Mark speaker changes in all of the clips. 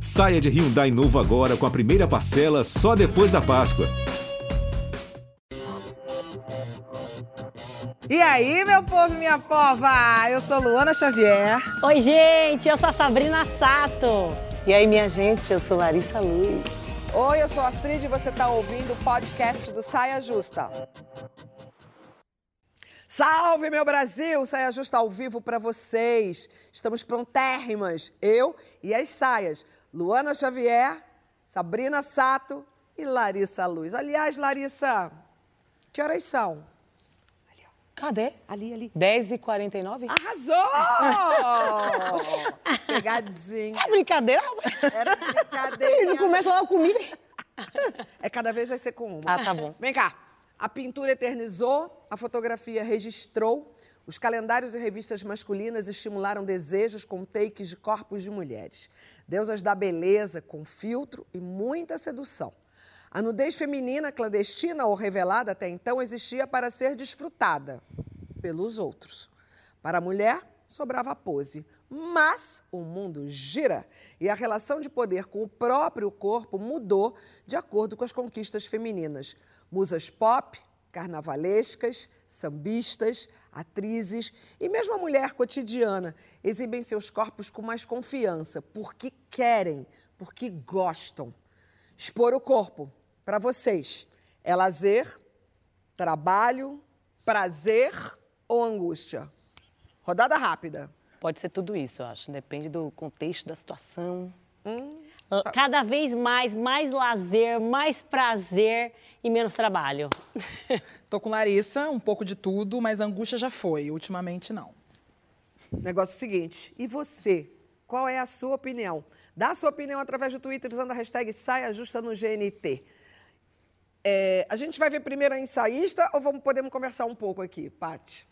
Speaker 1: Saia de Hyundai novo agora com a primeira parcela só depois da Páscoa.
Speaker 2: E aí, meu povo e minha pova? Eu sou Luana Xavier.
Speaker 3: Oi, gente, eu sou a Sabrina Sato.
Speaker 4: E aí, minha gente, eu sou Larissa Luz.
Speaker 5: Oi, eu sou a Astrid e você está ouvindo o podcast do Saia Justa. Salve, meu Brasil! Saia Justa ao vivo para vocês. Estamos prontérrimas, eu e as saias. Luana Xavier, Sabrina Sato e Larissa Luz. Aliás, Larissa, que horas são?
Speaker 4: Cadê?
Speaker 5: Ali, ali.
Speaker 4: 10h49?
Speaker 5: Arrasou! Pegadinha.
Speaker 4: É brincadeira?
Speaker 5: Era brincadeira.
Speaker 4: Não começa logo comigo.
Speaker 5: É cada vez vai ser com uma.
Speaker 4: Ah, tá bom.
Speaker 5: Vem cá. A pintura eternizou, a fotografia registrou, os calendários e revistas masculinas estimularam desejos com takes de corpos de mulheres. Deusas da beleza, com filtro e muita sedução. A nudez feminina, clandestina ou revelada até então, existia para ser desfrutada pelos outros. Para a mulher, sobrava a pose. Mas o mundo gira e a relação de poder com o próprio corpo mudou de acordo com as conquistas femininas. Musas pop, carnavalescas, sambistas, atrizes e mesmo a mulher cotidiana exibem seus corpos com mais confiança, porque querem, porque gostam. Expor o corpo, para vocês, é lazer, trabalho, prazer ou angústia? Rodada rápida.
Speaker 4: Pode ser tudo isso, eu acho. Depende do contexto, da situação.
Speaker 3: Hum. Cada vez mais, mais lazer, mais prazer e menos trabalho.
Speaker 2: Tô com Larissa, um pouco de tudo, mas angústia já foi. Ultimamente, não.
Speaker 5: Negócio é seguinte, e você? Qual é a sua opinião? Dá a sua opinião através do Twitter usando a hashtag Saia Justa no GNT. É, a gente vai ver primeiro a ensaísta ou vamos, podemos conversar um pouco aqui, Paty?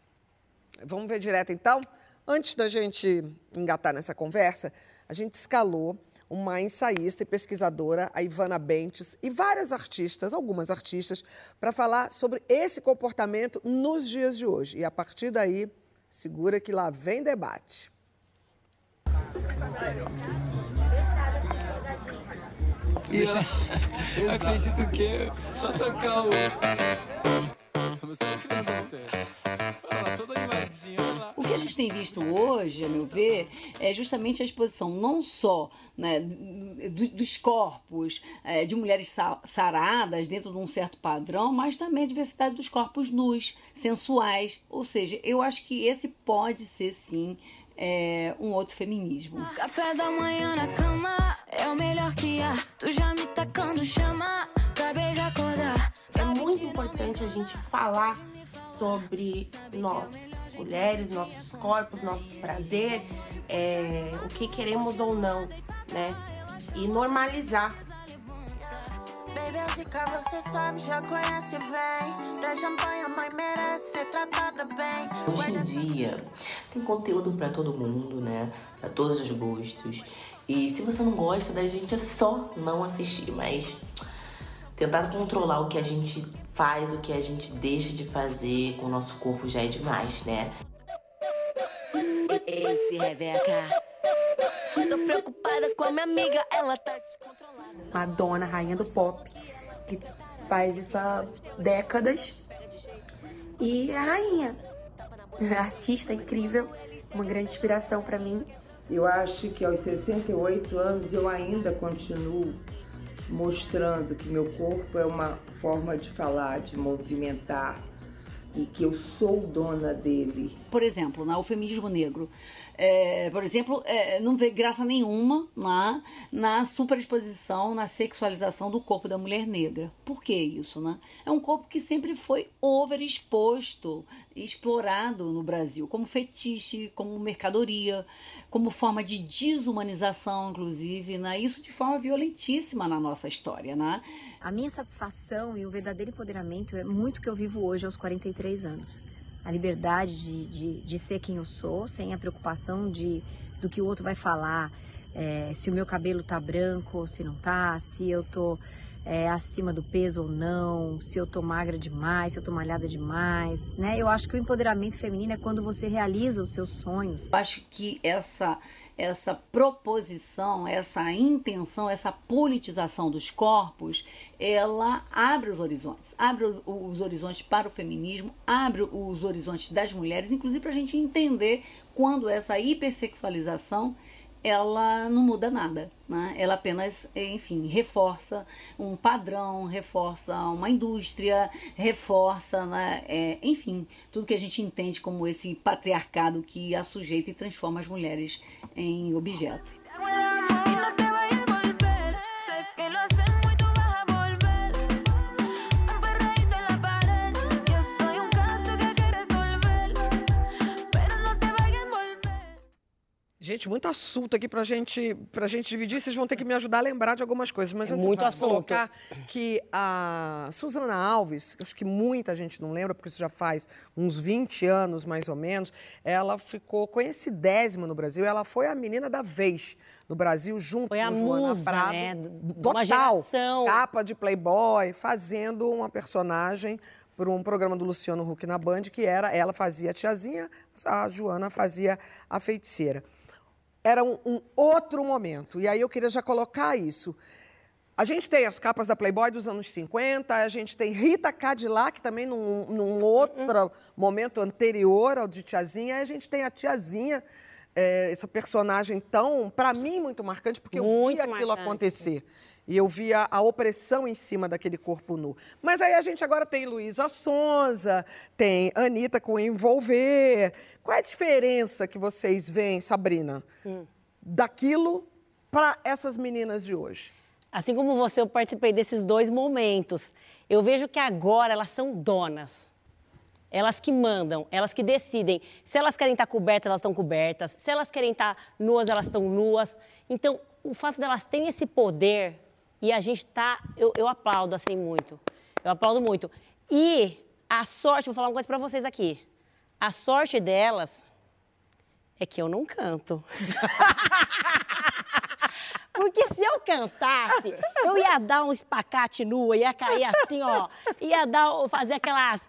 Speaker 5: Vamos ver direto então? Antes da gente engatar nessa conversa, a gente escalou uma ensaísta e pesquisadora, a Ivana Bentes, e várias artistas, algumas artistas, para falar sobre esse comportamento nos dias de hoje. E a partir daí, segura que lá vem debate.
Speaker 6: E ela, eu acredito que só tocar o. Você acredita? Toda animadinha, lá.
Speaker 7: O que a gente tem visto hoje, a meu ver, é justamente a exposição não só né, do- dos corpos é, de mulheres sa- saradas dentro de um certo padrão, mas também a diversidade dos corpos nus, sensuais. Ou seja, eu acho que esse pode ser sim é, um outro feminismo.
Speaker 8: Café da manhã na cama é o melhor que há. Tu já me tacando chama, acabei de acordar.
Speaker 9: É muito importante a gente falar sobre nós, mulheres, nossos corpos, nosso prazer, é, o que queremos ou não, né? E normalizar.
Speaker 8: Baby, a zica você sabe, já conhece, vem. Traz champanhe, mãe merece ser tratada bem.
Speaker 10: Hoje em dia tem conteúdo pra todo mundo, né? Pra todos os gostos. E se você não gosta da gente é só não assistir, mas tentar controlar o que a gente faz, o que a gente deixa de fazer com o nosso corpo já é demais, né?
Speaker 8: Esse Rebeca. Tô preocupada com a minha amiga, ela tá descontrolada.
Speaker 9: Madonna, rainha do pop, que faz isso há décadas. E é a rainha. Artista incrível, uma grande inspiração pra mim.
Speaker 11: Eu acho que aos 68 anos eu ainda continuo mostrando que meu corpo é uma forma de falar, de movimentar e que eu sou dona dele.
Speaker 7: Por exemplo, né, o feminismo negro, é, por exemplo, é, não vê graça nenhuma na superexposição, na sexualização do corpo da mulher negra. Por que isso, né? É um corpo que sempre foi overexposto, explorado no Brasil, como fetiche, como mercadoria, como forma de desumanização, inclusive, né? Isso de forma violentíssima na nossa história, né?
Speaker 12: A minha satisfação e o verdadeiro empoderamento é muito que eu vivo hoje aos 43 anos. A liberdade de, de, de ser quem eu sou, sem a preocupação de, do que o outro vai falar, é, se o meu cabelo tá branco, se não tá, se eu tô é, acima do peso ou não, se eu tô magra demais, se eu tô malhada demais, né? Eu acho que o empoderamento feminino é quando você realiza os seus sonhos.
Speaker 7: Eu acho que essa essa proposição, essa intenção, essa politização dos corpos, ela abre os horizontes, abre os horizontes para o feminismo, abre os horizontes das mulheres, inclusive para a gente entender quando essa hipersexualização ela não muda nada, né? Ela apenas, enfim, reforça um padrão, reforça uma indústria, reforça, né? É, enfim, tudo que a gente entende como esse patriarcado que assujeita e transforma as mulheres em objeto.
Speaker 5: Gente, muito assunto aqui pra gente, pra gente dividir. Vocês vão ter que me ajudar a lembrar de algumas coisas. Mas
Speaker 4: É
Speaker 5: antes
Speaker 4: muito
Speaker 5: eu posso
Speaker 4: assunto.
Speaker 5: colocar que a Suzana Alves, acho que muita gente não lembra, porque isso já faz uns 20 anos, mais ou menos, ela ficou conhecidésima no Brasil. Ela foi a menina da vez no Brasil, junto
Speaker 3: Foi a
Speaker 5: com Joana
Speaker 3: musa,
Speaker 5: Prado.
Speaker 3: né,
Speaker 5: Total.
Speaker 3: geração.
Speaker 5: Capa de Playboy, fazendo uma personagem por um programa do Luciano Huck na Band, que era, ela fazia a tiazinha, a Joana fazia a feiticeira era um, um, outro momento. E aí eu queria já colocar isso. A gente tem as capas da Playboy dos anos 50, a gente tem Rita Cadillac também num, num outro momento anterior ao de Tiazinha, aí a gente tem a Tiazinha, é, essa personagem tão, para mim, muito marcante, porque eu
Speaker 3: Muito
Speaker 5: vi aquilo
Speaker 3: marcante.
Speaker 5: acontecer. E eu via a opressão em cima daquele corpo nu. Mas aí a gente agora tem Luísa Sonza, tem Anitta com Envolver. Qual é a diferença que vocês veem, Sabrina, daquilo para essas meninas de hoje?
Speaker 3: Assim como você, eu participei desses dois momentos. Eu vejo que agora elas são donas. Elas que mandam, elas que decidem. Se elas querem estar cobertas, elas estão cobertas. Se elas querem estar nuas, elas estão nuas. Então, o fato delas terem esse poder e a gente tá, eu, eu aplaudo assim muito. Eu aplaudo muito. E a sorte, vou falar uma coisa para vocês aqui. A sorte delas é que eu não canto. Porque se eu cantasse, eu ia dar um espacate nua, ia cair assim, ó. Ia dar, fazer aquelas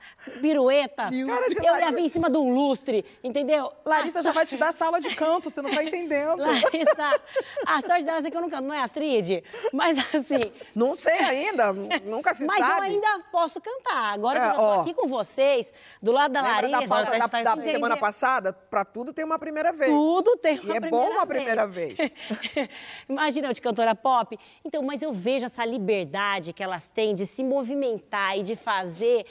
Speaker 3: piruetas.
Speaker 2: Cara
Speaker 3: eu ia
Speaker 2: Larissa.
Speaker 3: vir em cima de um lustre, entendeu?
Speaker 2: Larissa já vai te dar sala de canto, você não tá entendendo.
Speaker 3: Larissa, a sorte dela é que eu não canto, não é, Astrid? Mas assim...
Speaker 5: Não sei ainda, nunca se
Speaker 3: mas
Speaker 5: sabe.
Speaker 3: eu ainda posso cantar. Agora
Speaker 5: É,
Speaker 3: que eu tô
Speaker 5: ó.
Speaker 3: aqui com vocês, do lado da
Speaker 5: Lembra
Speaker 3: Larissa...
Speaker 5: da pauta da, da
Speaker 3: entendeu?
Speaker 5: semana passada? Para tudo tem uma primeira vez.
Speaker 3: Tudo tem uma
Speaker 5: E é
Speaker 3: primeira
Speaker 5: bom uma primeira vez.
Speaker 3: Imagina eu de cantora pop. Então, mas eu vejo essa liberdade que elas têm de se movimentar e de fazer.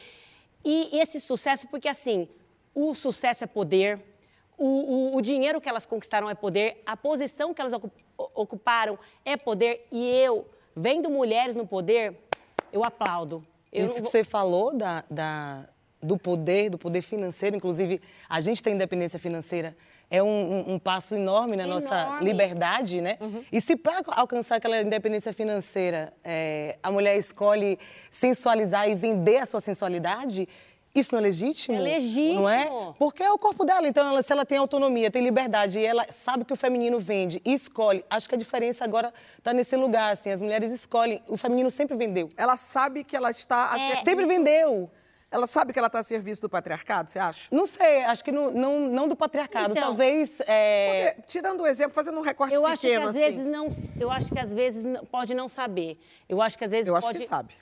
Speaker 3: E esse sucesso, porque assim, o sucesso é poder, o, o- o dinheiro que elas conquistaram é poder, a posição que elas ocuparam é poder. E eu, vendo mulheres no poder, eu aplaudo. Eu
Speaker 4: Isso
Speaker 3: não
Speaker 4: que
Speaker 3: vou-
Speaker 4: você falou da, da- do poder, do poder financeiro, inclusive a gente tem independência financeira, é um, um- um passo enorme na nossa
Speaker 3: Enorme.
Speaker 4: liberdade, né? E se para alcançar aquela independência financeira é, a mulher escolhe sensualizar e vender a sua sensualidade, isso não é legítimo?
Speaker 3: É legítimo.
Speaker 4: Não é? Porque é o corpo dela. Então, ela- se ela tem autonomia, tem liberdade e ela sabe que o feminino vende e escolhe, acho que a diferença agora está nesse lugar, assim, as mulheres escolhem. O feminino sempre vendeu.
Speaker 5: Ela sabe que ela está
Speaker 3: É.
Speaker 4: Sempre vendeu.
Speaker 5: Ela sabe que ela está a serviço do patriarcado, você acha?
Speaker 4: Não sei, acho que não, não, não do patriarcado.
Speaker 3: Então,
Speaker 4: Talvez. é,
Speaker 5: Porque, tirando o exemplo, fazendo um recorte
Speaker 3: Eu acho que
Speaker 5: pequeno
Speaker 3: às
Speaker 5: assim.
Speaker 3: vezes não, eu acho que às vezes pode não saber. Eu acho que às vezes
Speaker 5: Eu acho
Speaker 3: pode
Speaker 5: que sabe.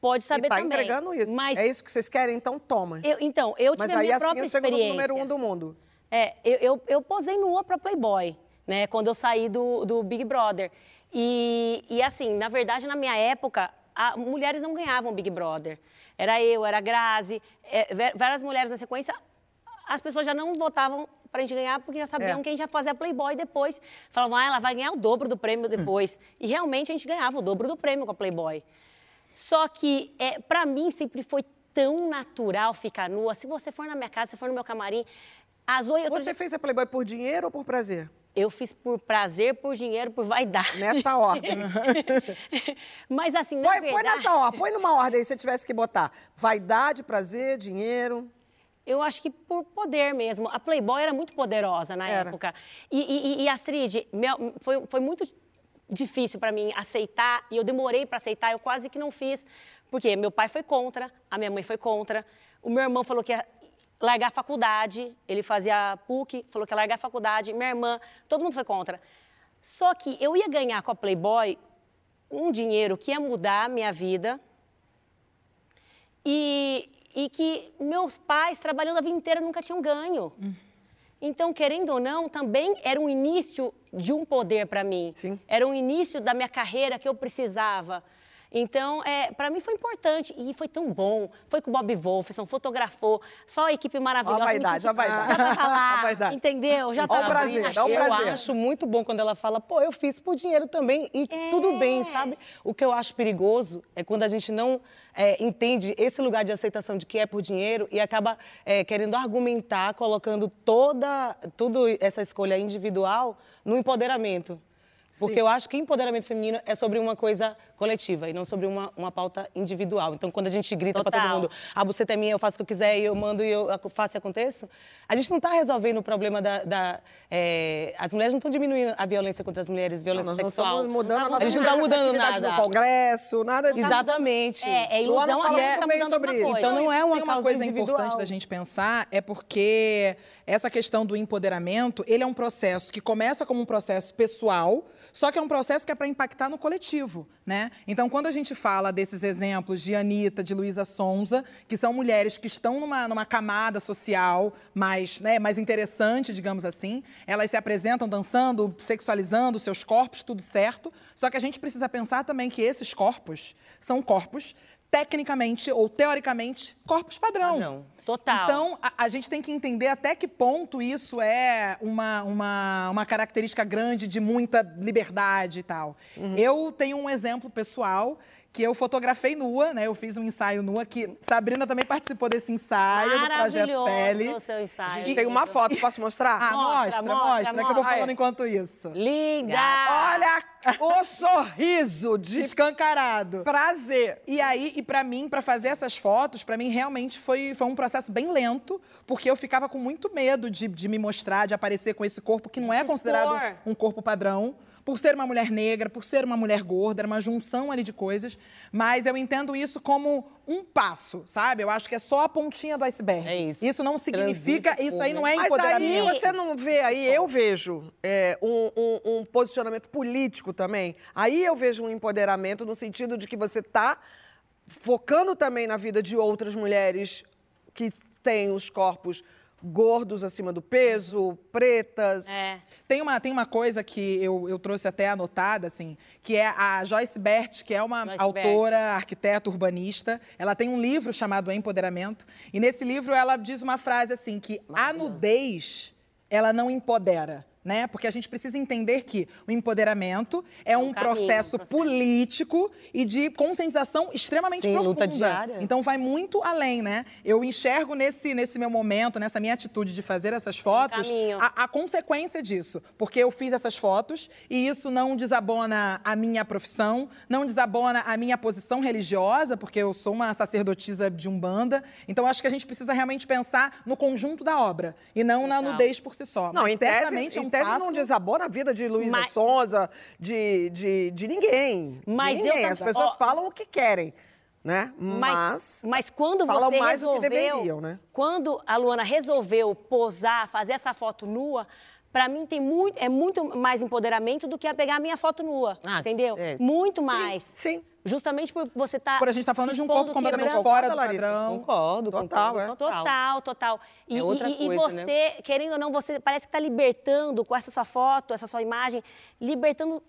Speaker 3: Pode saber
Speaker 5: e tá
Speaker 3: também.
Speaker 5: entregando isso.
Speaker 3: Mas
Speaker 5: É isso que vocês querem? Então toma.
Speaker 3: eu, então, eu tive
Speaker 5: Mas
Speaker 3: a
Speaker 5: aí
Speaker 3: minha
Speaker 5: assim
Speaker 3: própria
Speaker 5: eu chego no
Speaker 3: experiência.
Speaker 5: número um do mundo.
Speaker 3: É, eu, eu, eu posei nua pra Playboy, né? Quando eu saí do, do Big Brother. E, e assim, na verdade, na minha época, a- mulheres não ganhavam Big Brother. Era eu, era a Grazi, é, várias mulheres na sequência. As pessoas já não votavam pra gente ganhar porque já sabiam
Speaker 5: É.
Speaker 3: que a gente ia fazer a Playboy depois. Falavam, ah, ela vai ganhar o dobro do prêmio depois. E realmente a gente ganhava o dobro do prêmio com a Playboy. Só que, é, para mim, sempre foi tão natural ficar nua. Se você for na minha casa, se for no meu camarim, as oito...
Speaker 5: Você fez a Playboy por dinheiro ou por prazer?
Speaker 3: Eu fiz por prazer, por dinheiro, por vaidade.
Speaker 5: Nessa ordem.
Speaker 3: Mas assim, na
Speaker 5: Põe,
Speaker 3: verdade...
Speaker 5: põe nessa ordem, põe numa ordem aí se você tivesse que botar. Vaidade, prazer, dinheiro.
Speaker 3: Eu acho que por poder mesmo. A Playboy era muito poderosa na
Speaker 5: Era.
Speaker 3: época. E, e, e Astrid, meu- foi, foi muito difícil para mim aceitar e eu demorei para aceitar, eu quase que não fiz, porque meu pai foi contra, a minha mãe foi contra, o meu irmão falou que ia largar a faculdade, ele fazia PUC, falou que ia largar a faculdade, minha irmã, todo mundo foi contra. Só que eu ia ganhar com a Playboy um dinheiro que ia mudar a minha vida e, e que meus pais, trabalhando a vida inteira, nunca tinham ganho. Então, querendo ou não, também era um início de um poder para mim. Era um início da minha carreira que eu precisava. Então, é, para mim foi importante e foi tão bom. Foi com o Bob Wolfson, fotografou, só a equipe maravilhosa.
Speaker 5: Ó a vaidade,
Speaker 3: senti-
Speaker 5: ó a vaidade.
Speaker 3: Já tava lá,
Speaker 5: Ó a vaidade.
Speaker 3: entendeu? Já
Speaker 5: Ó o prazer, dá um
Speaker 4: eu
Speaker 5: prazer.
Speaker 4: acho muito bom quando ela fala, pô, eu fiz por dinheiro também e tudo bem, sabe? O que eu acho perigoso é quando a gente não é, entende esse lugar de aceitação de que é por dinheiro e acaba é, querendo argumentar, colocando toda tudo essa escolha individual no empoderamento. Porque
Speaker 5: Sim.
Speaker 4: eu acho que empoderamento feminino é sobre uma coisa coletiva e não sobre uma, uma pauta individual. Então, quando a gente grita para todo mundo, a buceta é minha, eu faço o que eu quiser e eu mando e eu faço e aconteço, a gente não está resolvendo o problema da... da, é, as mulheres não estão diminuindo a violência contra as mulheres, violência
Speaker 5: Nós não
Speaker 4: sexual.
Speaker 5: estamos mudando a nossa
Speaker 4: a gente não está mudando nada.
Speaker 5: no Congresso, nada disso.
Speaker 4: Exatamente.
Speaker 3: É, é ilusão, a gente
Speaker 5: muito
Speaker 3: tá
Speaker 5: sobre isso.
Speaker 3: coisa.
Speaker 4: Então não é uma
Speaker 2: Tem uma
Speaker 4: causa
Speaker 2: coisa
Speaker 4: individual.
Speaker 2: importante da gente pensar é porque essa questão do empoderamento, ele é um processo que começa como um processo pessoal, só que é um processo que é para impactar no coletivo, né? Então, quando a gente fala desses exemplos de Anitta, de Luísa Sonza, que são mulheres que estão numa, numa camada social mais, né, mais interessante, digamos assim, elas se apresentam dançando, sexualizando seus corpos, tudo certo, só que a gente precisa pensar também que esses corpos são corpos tecnicamente ou teoricamente corpos padrão.
Speaker 4: Padrão.
Speaker 3: Total.
Speaker 2: Então, a, a gente tem que entender até que ponto isso é uma, uma, uma característica grande de muita liberdade e tal. Eu tenho um exemplo pessoal que eu fotografei nua, né? Eu fiz um ensaio nua que Sabrina também participou desse ensaio do projeto
Speaker 3: Maravilhoso
Speaker 2: Pele.
Speaker 3: o seu ensaio.
Speaker 5: A gente tem uma foto, posso mostrar?
Speaker 2: Ah,
Speaker 3: Mostra,
Speaker 2: mostra,
Speaker 3: mostra,
Speaker 2: mostra, que eu vou
Speaker 3: mostra.
Speaker 2: falando enquanto isso.
Speaker 3: Linda!
Speaker 5: Olha o sorriso de
Speaker 2: Escancarado.
Speaker 5: prazer.
Speaker 2: E aí, e pra mim, pra fazer essas fotos, pra mim realmente foi, foi um processo bem lento, porque eu ficava com muito medo de, de me mostrar, de aparecer com esse corpo que não é considerado
Speaker 3: expor.
Speaker 2: um corpo padrão. Por ser uma mulher negra, por ser uma mulher gorda, era uma junção ali de coisas. Mas eu entendo isso como um passo, sabe? Eu acho que é só a pontinha do iceberg.
Speaker 4: É isso.
Speaker 2: Isso não significa,
Speaker 4: Transita
Speaker 2: isso aí não é
Speaker 5: Mas aí
Speaker 2: empoderamento.
Speaker 5: você não vê aí, eu vejo é, um, um- um posicionamento político também. Aí eu vejo um empoderamento no sentido de que você está focando também na vida de outras mulheres que têm os corpos gordos acima do peso, pretas.
Speaker 3: É.
Speaker 2: Tem uma, tem uma coisa que eu, eu trouxe até anotada, assim, que é a Joyce Bert, que é uma
Speaker 3: Joyce
Speaker 2: autora, arquiteta, urbanista. Ela tem um livro chamado Empoderamento. E nesse livro ela diz uma frase assim, que a nudez, ela não empodera. Né? Porque a gente precisa entender que o empoderamento é um,
Speaker 3: caminho, um
Speaker 2: processo,
Speaker 3: processo.
Speaker 2: político e de conscientização extremamente
Speaker 4: Sim,
Speaker 2: profunda.
Speaker 4: luta diária.
Speaker 2: Então vai muito além, né? Eu enxergo nesse, nesse meu momento, nessa minha atitude de fazer essas fotos,
Speaker 3: caminho.
Speaker 2: a, a consequência disso. Porque eu fiz essas fotos e isso não desabona a minha profissão, não desabona a minha posição religiosa, porque eu sou uma sacerdotisa de Umbanda. Então acho que a gente precisa realmente pensar no conjunto da obra e não na
Speaker 3: Total.
Speaker 2: nudez por si só.
Speaker 5: Não,
Speaker 2: Mas
Speaker 5: em tese,
Speaker 2: certamente é um
Speaker 5: tese
Speaker 2: passo...
Speaker 5: não desabona a vida de Luísa
Speaker 3: Mas-
Speaker 5: Sonza, de, de, de ninguém.
Speaker 3: Mas
Speaker 5: de ninguém. As pessoas
Speaker 3: ó,
Speaker 5: falam o que querem, né?
Speaker 3: Mas,
Speaker 5: Mas,
Speaker 3: mas quando
Speaker 5: falam
Speaker 3: você
Speaker 5: mais do que
Speaker 3: resolveu,
Speaker 5: deveriam, né?
Speaker 3: quando a Luana resolveu posar, fazer essa foto nua, pra mim tem muito, é muito mais empoderamento do que a pegar a minha foto nua,
Speaker 4: Ah,
Speaker 3: entendeu?
Speaker 4: é.
Speaker 3: Muito mais.
Speaker 5: sim.
Speaker 3: Justamente por você estar
Speaker 2: Por a gente tá falando de um corpo completamente fora do padrão.
Speaker 4: Concordo,
Speaker 5: Total,
Speaker 4: concordo,
Speaker 5: é.
Speaker 3: Total, total. E,
Speaker 4: É outra
Speaker 3: e- e
Speaker 4: coisa, né?
Speaker 3: você, querendo ou não, você parece que está libertando com essa sua foto, essa sua imagem, libertando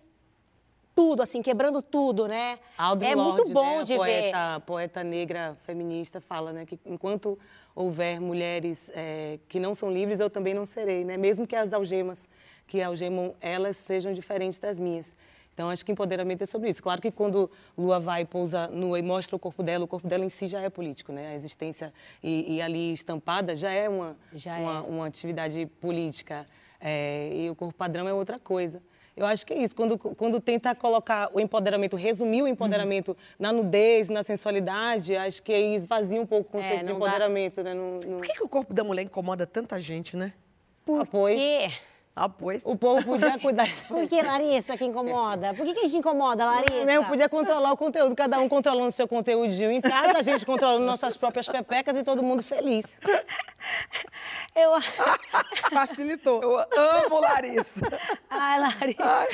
Speaker 3: tudo, assim, quebrando tudo, né?
Speaker 4: Audre
Speaker 3: é
Speaker 4: Lorde,
Speaker 3: muito bom
Speaker 4: né,
Speaker 3: de ver.
Speaker 4: poeta, Poeta negra feminista fala, né, que enquanto houver mulheres eh, que não são livres, eu também não serei, né? Mesmo que as algemas que algemam elas sejam diferentes das minhas. Então, acho que empoderamento é sobre isso. Claro que quando Lua vai, pousa nua e mostra o corpo dela, o corpo dela em si já é político, né? A existência e, e ali estampada já é uma,
Speaker 3: Já
Speaker 4: uma,
Speaker 3: é.
Speaker 4: uma atividade política. É, e o corpo padrão é outra coisa. Eu acho que é isso. Quando, quando tenta colocar o empoderamento, resumir o empoderamento na nudez, na sensualidade, acho que aí esvazia um pouco o conceito de
Speaker 3: não dá.
Speaker 4: empoderamento, né? Não, não...
Speaker 5: Por que, que o corpo da mulher incomoda tanta gente, né?
Speaker 3: Por
Speaker 4: Apoio.
Speaker 3: quê?
Speaker 5: Ah, pois.
Speaker 4: O povo podia cuidar.
Speaker 3: Por que, Larissa, que incomoda? Por que, que a gente incomoda, Larissa?
Speaker 4: Mesmo podia controlar o conteúdo, cada um controlando o seu conteúdinho em casa, a gente controlando nossas próprias pepecas e todo mundo feliz.
Speaker 3: Eu...
Speaker 2: Facilitou.
Speaker 5: Eu amo Larissa.
Speaker 3: Ai, Larissa.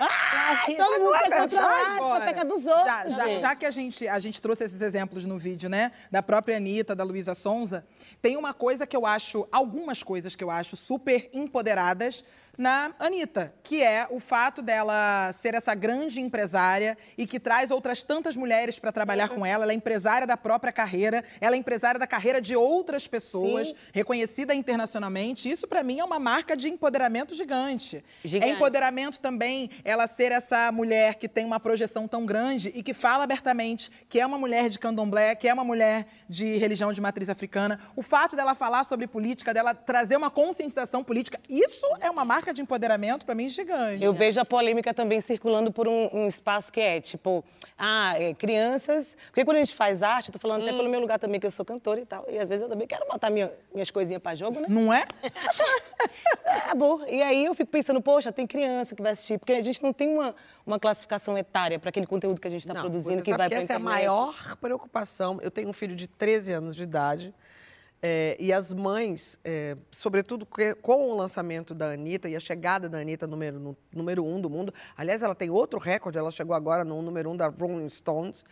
Speaker 4: Ai, todo mundo quer controlar
Speaker 2: Agora,
Speaker 4: as pepecas dos outros,
Speaker 2: já, já- já que a gente, a gente trouxe esses exemplos no vídeo, né? Da própria Anitta, da Luísa Sonza, tem uma coisa que eu acho, algumas coisas que eu acho super empoderadas apresentadas na Anitta, que é o fato dela ser essa grande empresária e que traz outras tantas mulheres para trabalhar com ela. Ela é empresária da própria carreira, ela é empresária da carreira de outras pessoas,
Speaker 3: Sim.
Speaker 2: reconhecida internacionalmente. Isso, para mim, é uma marca de empoderamento gigante.
Speaker 3: Gigante.
Speaker 2: É empoderamento também ela ser essa mulher que tem uma projeção tão grande e que fala abertamente que é uma mulher de candomblé, que é uma mulher de religião de matriz africana. O fato dela falar sobre política, dela trazer uma conscientização política, isso é uma marca de empoderamento para mim gigante.
Speaker 4: Eu vejo a polêmica também circulando por um, um espaço que é tipo, ah, é, crianças. Porque quando a gente faz arte, eu tô falando até pelo meu lugar também, que eu sou cantora e tal. E às vezes eu também quero botar minha- minhas coisinhas pra jogo, né?
Speaker 2: Não é?
Speaker 4: É bom. E aí eu fico pensando, poxa, tem criança que vai assistir. Porque a gente não tem uma, uma classificação etária para aquele conteúdo que a gente está produzindo,
Speaker 5: você
Speaker 4: que
Speaker 5: sabe
Speaker 4: vai
Speaker 5: que
Speaker 4: pra
Speaker 5: essa é a
Speaker 4: internet.
Speaker 5: maior preocupação. Eu tenho um filho de 13 anos de idade. É, e as mães, é, sobretudo com o lançamento da Anitta e a chegada da Anitta número, no- número um do mundo. Aliás, ela tem outro recorde, ela chegou agora no número um da Rolling Stones.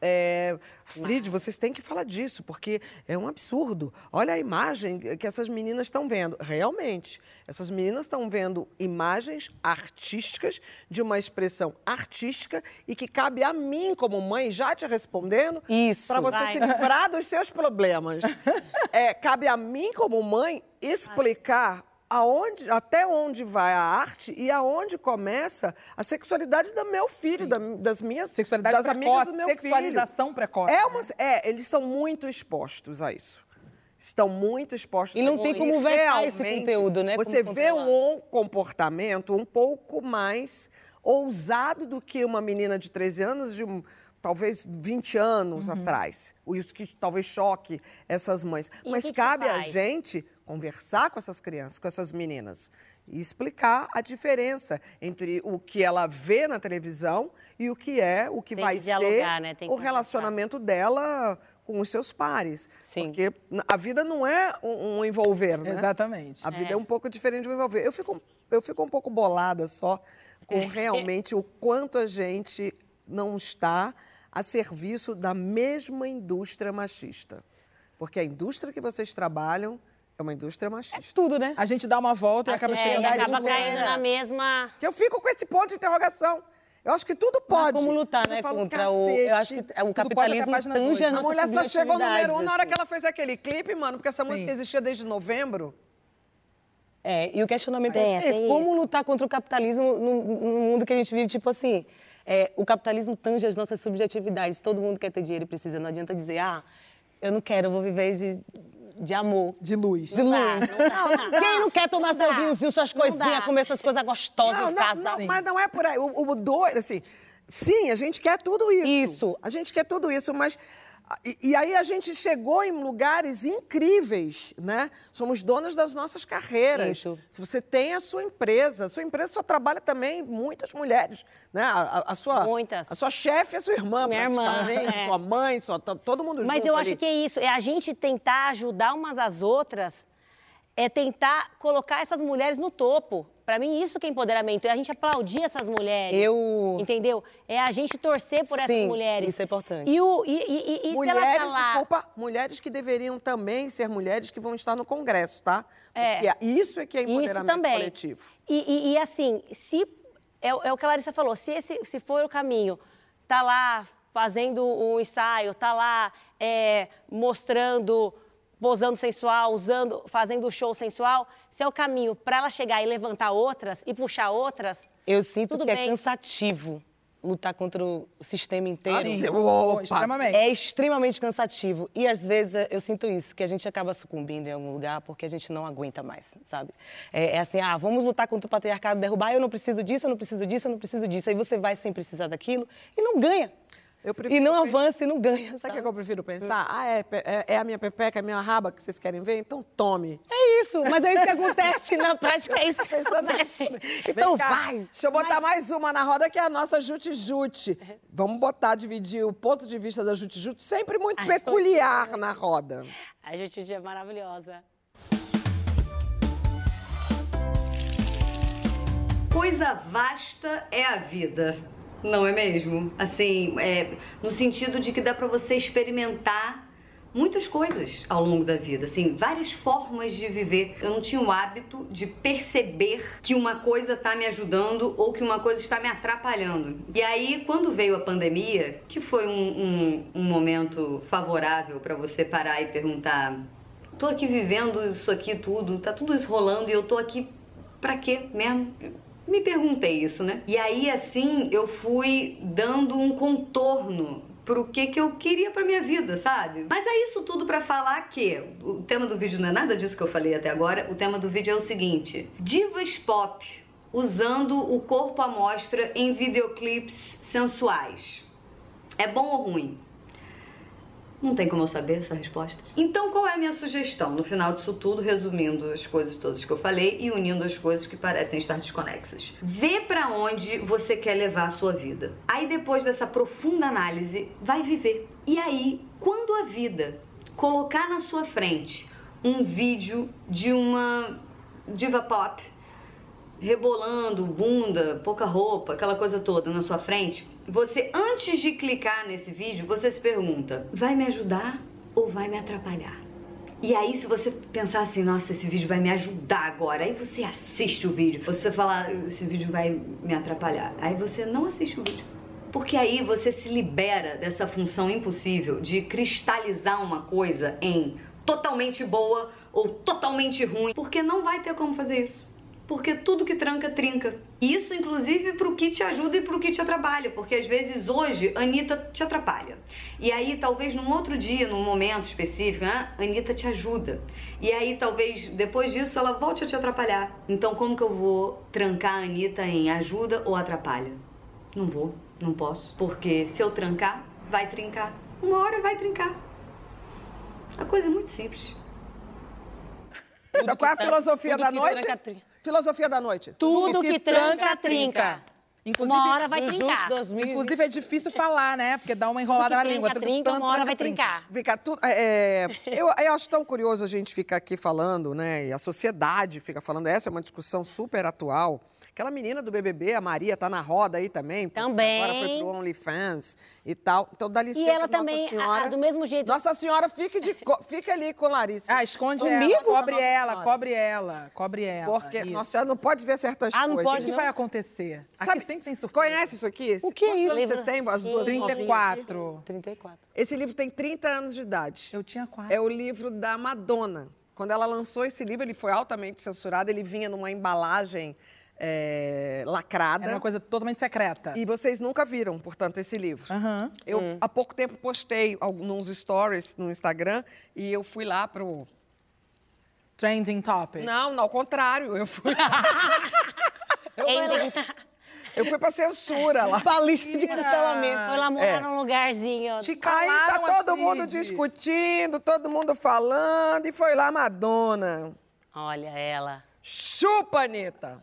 Speaker 5: É, Astrid, vocês têm que falar disso, porque é um absurdo. Olha a imagem que essas meninas estão vendo. Realmente, essas meninas estão vendo imagens artísticas de uma expressão artística e que cabe a mim, como mãe, já te respondendo,
Speaker 4: Isso.
Speaker 5: para você
Speaker 4: Vai.
Speaker 5: se livrar dos seus problemas. É, cabe a mim, como mãe, explicar aonde, até onde vai a arte e aonde começa a sexualidade do meu filho, da- das minhas
Speaker 2: Sexualidade
Speaker 5: das amigas
Speaker 2: precoce,
Speaker 5: do meu
Speaker 2: sexualização
Speaker 5: filho.
Speaker 2: precoce.
Speaker 5: É, uma, é, eles são muito expostos a isso. Estão muito expostos
Speaker 4: E não tem como vetar esse conteúdo, né?
Speaker 5: Você
Speaker 4: Como
Speaker 5: vê
Speaker 4: controlar.
Speaker 5: um comportamento um pouco mais ousado do que uma menina de 13 anos de um, talvez 20 anos atrás. Isso que talvez choque essas mães.
Speaker 3: E
Speaker 5: Mas
Speaker 3: que que
Speaker 5: cabe a
Speaker 3: faz?
Speaker 5: gente conversar com essas crianças, com essas meninas e explicar a diferença entre o que ela vê na televisão e o que é, o que
Speaker 3: Tem
Speaker 5: vai
Speaker 3: que
Speaker 5: ser
Speaker 3: dialogar, né? Tem que
Speaker 5: o relacionamento dela com os seus pares.
Speaker 4: Sim.
Speaker 5: Porque a vida não é um, um envolver, né?
Speaker 2: Exatamente.
Speaker 5: A vida é.
Speaker 3: É.
Speaker 5: um pouco diferente de um envolver. Eu fico, eu fico um pouco bolada só com realmente o quanto a gente não está a serviço da mesma indústria machista. Porque a indústria que vocês trabalham é uma indústria machista.
Speaker 4: Tudo, né?
Speaker 2: A gente dá uma volta e
Speaker 4: A
Speaker 2: acaba
Speaker 3: É,
Speaker 2: chegando
Speaker 3: e
Speaker 2: na
Speaker 3: acaba caindo na mesma.
Speaker 5: Que eu fico com esse ponto de interrogação. Eu acho que tudo
Speaker 4: Mas
Speaker 5: pode.
Speaker 4: como lutar,
Speaker 5: Mas
Speaker 4: né,
Speaker 5: falo,
Speaker 4: contra o...
Speaker 5: "Cacete,
Speaker 4: Eu acho que o
Speaker 2: até a
Speaker 4: capitalismo tange
Speaker 2: dois.
Speaker 4: as
Speaker 5: A mulher só chegou no número um na hora
Speaker 4: assim.
Speaker 5: que ela fez aquele clipe, mano, porque essa
Speaker 2: Sim.
Speaker 5: música existia desde novembro.
Speaker 4: É, e o questionamento
Speaker 3: Tem,
Speaker 4: é esse.
Speaker 3: tem
Speaker 4: Como
Speaker 3: isso.
Speaker 4: lutar contra o capitalismo no, no mundo que a gente vive? Tipo assim, é, o capitalismo tange as nossas subjetividades. Todo mundo quer ter dinheiro e precisa. Não adianta dizer, ah, eu não quero, eu vou viver de, de amor.
Speaker 2: De luz.
Speaker 4: De luz. Quem não quer tomar seu
Speaker 3: dá.
Speaker 4: vinhozinho, suas
Speaker 3: Não
Speaker 4: coisinhas,
Speaker 3: dá.
Speaker 4: comer essas coisas gostosas
Speaker 5: Não,
Speaker 4: em
Speaker 5: não,
Speaker 4: casa?
Speaker 5: não, mas não é por aí. O, o doido, assim, sim, a gente quer tudo isso.
Speaker 4: Isso.
Speaker 5: A gente quer tudo isso, mas. E, e aí a gente chegou em lugares incríveis, né? Somos donas das nossas carreiras.
Speaker 4: Isso.
Speaker 5: Se você tem a sua empresa, a sua empresa só trabalha também muitas mulheres, né? A, a- sua,
Speaker 3: Muitas.
Speaker 5: A sua chefe é sua irmã,
Speaker 3: Minha irmã, é.
Speaker 5: sua mãe, sua, todo mundo junto
Speaker 3: Mas eu
Speaker 5: ali.
Speaker 3: acho que é isso, é a gente tentar ajudar umas às outras, é tentar colocar essas mulheres no topo. Pra mim, isso que é empoderamento, é a gente aplaudir essas mulheres.
Speaker 4: Eu-
Speaker 3: Entendeu? É a gente torcer por essas
Speaker 4: Sim,
Speaker 3: mulheres.
Speaker 4: isso é importante.
Speaker 3: E, o, e, e, e- e
Speaker 5: mulheres,
Speaker 3: se ela tá lá...
Speaker 5: desculpa, mulheres que deveriam também ser mulheres que vão estar no Congresso, tá?
Speaker 3: É.
Speaker 5: Porque isso é que é
Speaker 3: Isso
Speaker 5: empoderamento
Speaker 3: também.
Speaker 5: coletivo.
Speaker 3: E, e- e, assim, se é, o- é o que a Larissa falou, se, esse, se for o caminho, tá lá fazendo um ensaio, tá lá é, mostrando, posando sensual, usando, fazendo show sensual, se é o caminho para ela chegar e levantar outras e puxar outras,
Speaker 4: Eu sinto
Speaker 3: Tudo
Speaker 4: que
Speaker 3: bem.
Speaker 4: é cansativo lutar contra o sistema inteiro.
Speaker 5: Ah, sim.
Speaker 2: Sim.
Speaker 5: Opa.
Speaker 2: Extremamente.
Speaker 4: É extremamente cansativo. E às vezes eu sinto isso, que a gente acaba sucumbindo em algum lugar porque a gente não aguenta mais, sabe? É, é assim, ah, vamos lutar contra o patriarcado, derrubar, eu não preciso disso, eu não preciso disso, eu não preciso disso. Aí você vai sem precisar daquilo e não ganha.
Speaker 5: Eu prefiro
Speaker 4: e não
Speaker 5: pensar-
Speaker 4: avança e não ganha.
Speaker 5: Sabe o que eu prefiro pensar? Ah, é, é, é a minha pepeca, é a minha raba que vocês querem ver? Então tome.
Speaker 4: É isso, mas é isso que acontece na prática, é isso que acontece. Então vai.
Speaker 5: Deixa eu botar mais uma na roda, que é a nossa Jute Jute. Vamos botar, dividir o ponto de vista da Jute Jute, sempre muito peculiar na roda.
Speaker 3: A Juti é maravilhosa.
Speaker 13: Coisa vasta é a vida, não é mesmo? Assim, é, no sentido de que dá pra você experimentar muitas coisas ao longo da vida, assim, várias formas de viver. Eu não tinha o hábito de perceber que uma coisa tá me ajudando ou que uma coisa está me atrapalhando. E aí, quando veio a pandemia, que foi um, um, um momento favorável pra você parar e perguntar: tô aqui vivendo isso aqui tudo, tá tudo isso rolando e eu tô aqui pra quê mesmo? Me perguntei isso, né? E aí, assim, eu fui dando um contorno pro que que eu queria pra minha vida, sabe? Mas é isso tudo pra falar que o tema do vídeo não é nada disso que eu falei até agora. O tema do vídeo é o seguinte: divas pop usando o corpo à mostra em videoclipes sensuais. É bom ou ruim? Não tem como eu saber essa resposta. Então, qual é a minha sugestão? No final disso tudo, resumindo as coisas todas que eu falei e unindo as coisas que parecem estar desconexas. Vê pra onde você quer levar a sua vida. Aí, depois dessa profunda análise, vai viver. E aí, quando a vida colocar na sua frente um vídeo de uma diva pop rebolando, bunda, pouca roupa, aquela coisa toda na sua frente, você antes de clicar nesse vídeo, você se pergunta: vai me ajudar ou vai me atrapalhar? E aí, se você pensar assim, nossa, esse vídeo vai me ajudar agora, aí você assiste o vídeo. Você fala, esse vídeo vai me atrapalhar. Aí você não assiste o vídeo. Porque aí você se libera dessa função impossível de cristalizar uma coisa em totalmente boa ou totalmente ruim, porque não vai ter como fazer isso. Porque tudo que tranca, trinca. Isso, inclusive, pro que te ajuda e pro que te atrapalha. Porque às vezes hoje, a Anitta te atrapalha. E aí, talvez num outro dia, num momento específico, né, a Anitta te ajuda. E aí, talvez depois disso, ela volte a te atrapalhar. Então, como que eu vou trancar a Anitta em ajuda ou atrapalha? Não vou, não posso. Porque se eu trancar, vai trincar. Uma hora vai trincar. A coisa é muito simples.
Speaker 5: Qual é a filosofia da noite? Filosofia da noite.
Speaker 3: Tudo que tranca, trinca.
Speaker 2: Inclusive,
Speaker 3: Uma hora vai trincar.
Speaker 4: 2020.
Speaker 2: Inclusive, é difícil falar, né? Porque dá uma enrolada na
Speaker 3: Tudo que
Speaker 2: língua.
Speaker 3: trinca, trinca, uma hora vai trincar.
Speaker 5: Vem cá, tu- é, eu, eu acho tão curioso a gente ficar aqui falando, né? E a sociedade fica falando. Essa é uma discussão super atual. Aquela menina do BBB, a Maria, tá na roda aí também.
Speaker 3: Também.
Speaker 5: Agora foi pro OnlyFans e tal. Então dá licença,
Speaker 3: E ela
Speaker 5: Nossa
Speaker 3: também, a-
Speaker 5: Senhora.
Speaker 3: a- do mesmo jeito.
Speaker 5: Nossa Senhora, fique, de, fique ali com Larissa.
Speaker 2: Ah, esconde
Speaker 5: Comigo?
Speaker 2: ela, cobre ela, cobre ela, cobre ela.
Speaker 5: Porque
Speaker 2: Isso.
Speaker 5: Nossa Senhora não pode ver certas
Speaker 2: Ah, não
Speaker 5: coisas.
Speaker 2: pode? O que vai acontecer?
Speaker 5: Sabe,
Speaker 2: Aqui sempre tem surpresa.
Speaker 5: conhece isso aqui?
Speaker 4: O que é isso?
Speaker 5: anos Você tem as duas novinhas aqui?
Speaker 2: 34.
Speaker 4: 34.
Speaker 5: Esse livro tem 30 anos de idade.
Speaker 2: Eu tinha quatro.
Speaker 5: É o livro da Madonna. Quando ela lançou esse livro, ele foi altamente censurado. Ele vinha numa embalagem é, lacrada.
Speaker 2: Era uma coisa totalmente secreta.
Speaker 5: E vocês nunca viram, portanto, esse livro.
Speaker 2: Aham.
Speaker 5: Eu, há pouco tempo, postei alguns stories no Instagram e eu fui lá pro...
Speaker 2: Trending topic.
Speaker 5: Não, não, ao contrário. Eu fui... eu, fui eu fui pra censura lá.
Speaker 4: Pra lista de cancelamento.
Speaker 3: Foi lá morar
Speaker 5: É.
Speaker 3: num lugarzinho.
Speaker 2: Te
Speaker 5: Aí tá todo mundo discutindo, todo mundo falando, e foi lá Madonna.
Speaker 3: Olha ela.
Speaker 5: Chupa, Anitta!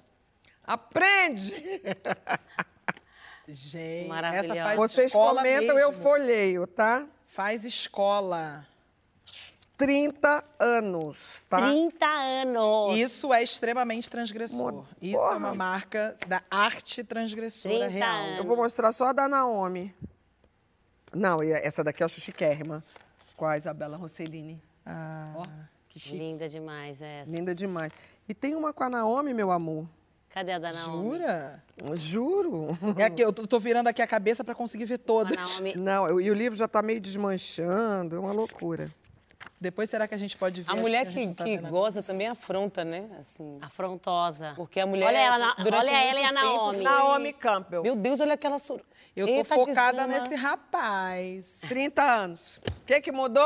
Speaker 5: Aprende!
Speaker 2: Gente,
Speaker 3: Maravilhosa.
Speaker 2: essa faz
Speaker 5: Vocês
Speaker 2: escola
Speaker 5: comentam, eu
Speaker 2: mesmo.
Speaker 5: folheio, tá?
Speaker 2: Faz escola.
Speaker 5: 30 anos, tá?
Speaker 3: 30 anos.
Speaker 2: Isso é extremamente transgressor.
Speaker 5: Mo-
Speaker 2: Isso é
Speaker 5: Porra.
Speaker 2: uma marca da arte transgressora
Speaker 3: 30
Speaker 2: real.
Speaker 3: anos.
Speaker 5: Eu vou mostrar só a da Naomi. Não, e essa daqui eu acho chiquérrima. Com a Isabela Rossellini.
Speaker 2: Ah,
Speaker 5: Ó, que chique.
Speaker 3: Linda demais essa.
Speaker 5: Linda demais. E tem uma com a Naomi, meu amor.
Speaker 3: Cadê a da Naomi?
Speaker 2: jura?
Speaker 5: Juro.
Speaker 2: É que eu tô tô virando aqui a cabeça pra conseguir ver todas.
Speaker 3: Naomi.
Speaker 5: Não, eu- e o livro já tá meio desmanchando, é uma loucura.
Speaker 2: Depois será que a gente pode ver?
Speaker 4: A mulher que,
Speaker 2: não tá
Speaker 4: que goza também afronta, né? Assim,
Speaker 3: Afrontosa.
Speaker 4: porque a mulher.
Speaker 3: Olha ela, na-
Speaker 4: durante
Speaker 3: olha ela e a
Speaker 4: tempo
Speaker 3: Naomi.
Speaker 4: foi-
Speaker 5: Naomi Campbell.
Speaker 4: Meu Deus, olha aquela sur...
Speaker 2: Eu tô
Speaker 4: Eita
Speaker 2: focada
Speaker 4: desgrama.
Speaker 2: nesse rapaz.
Speaker 5: 30 anos. O que, que mudou?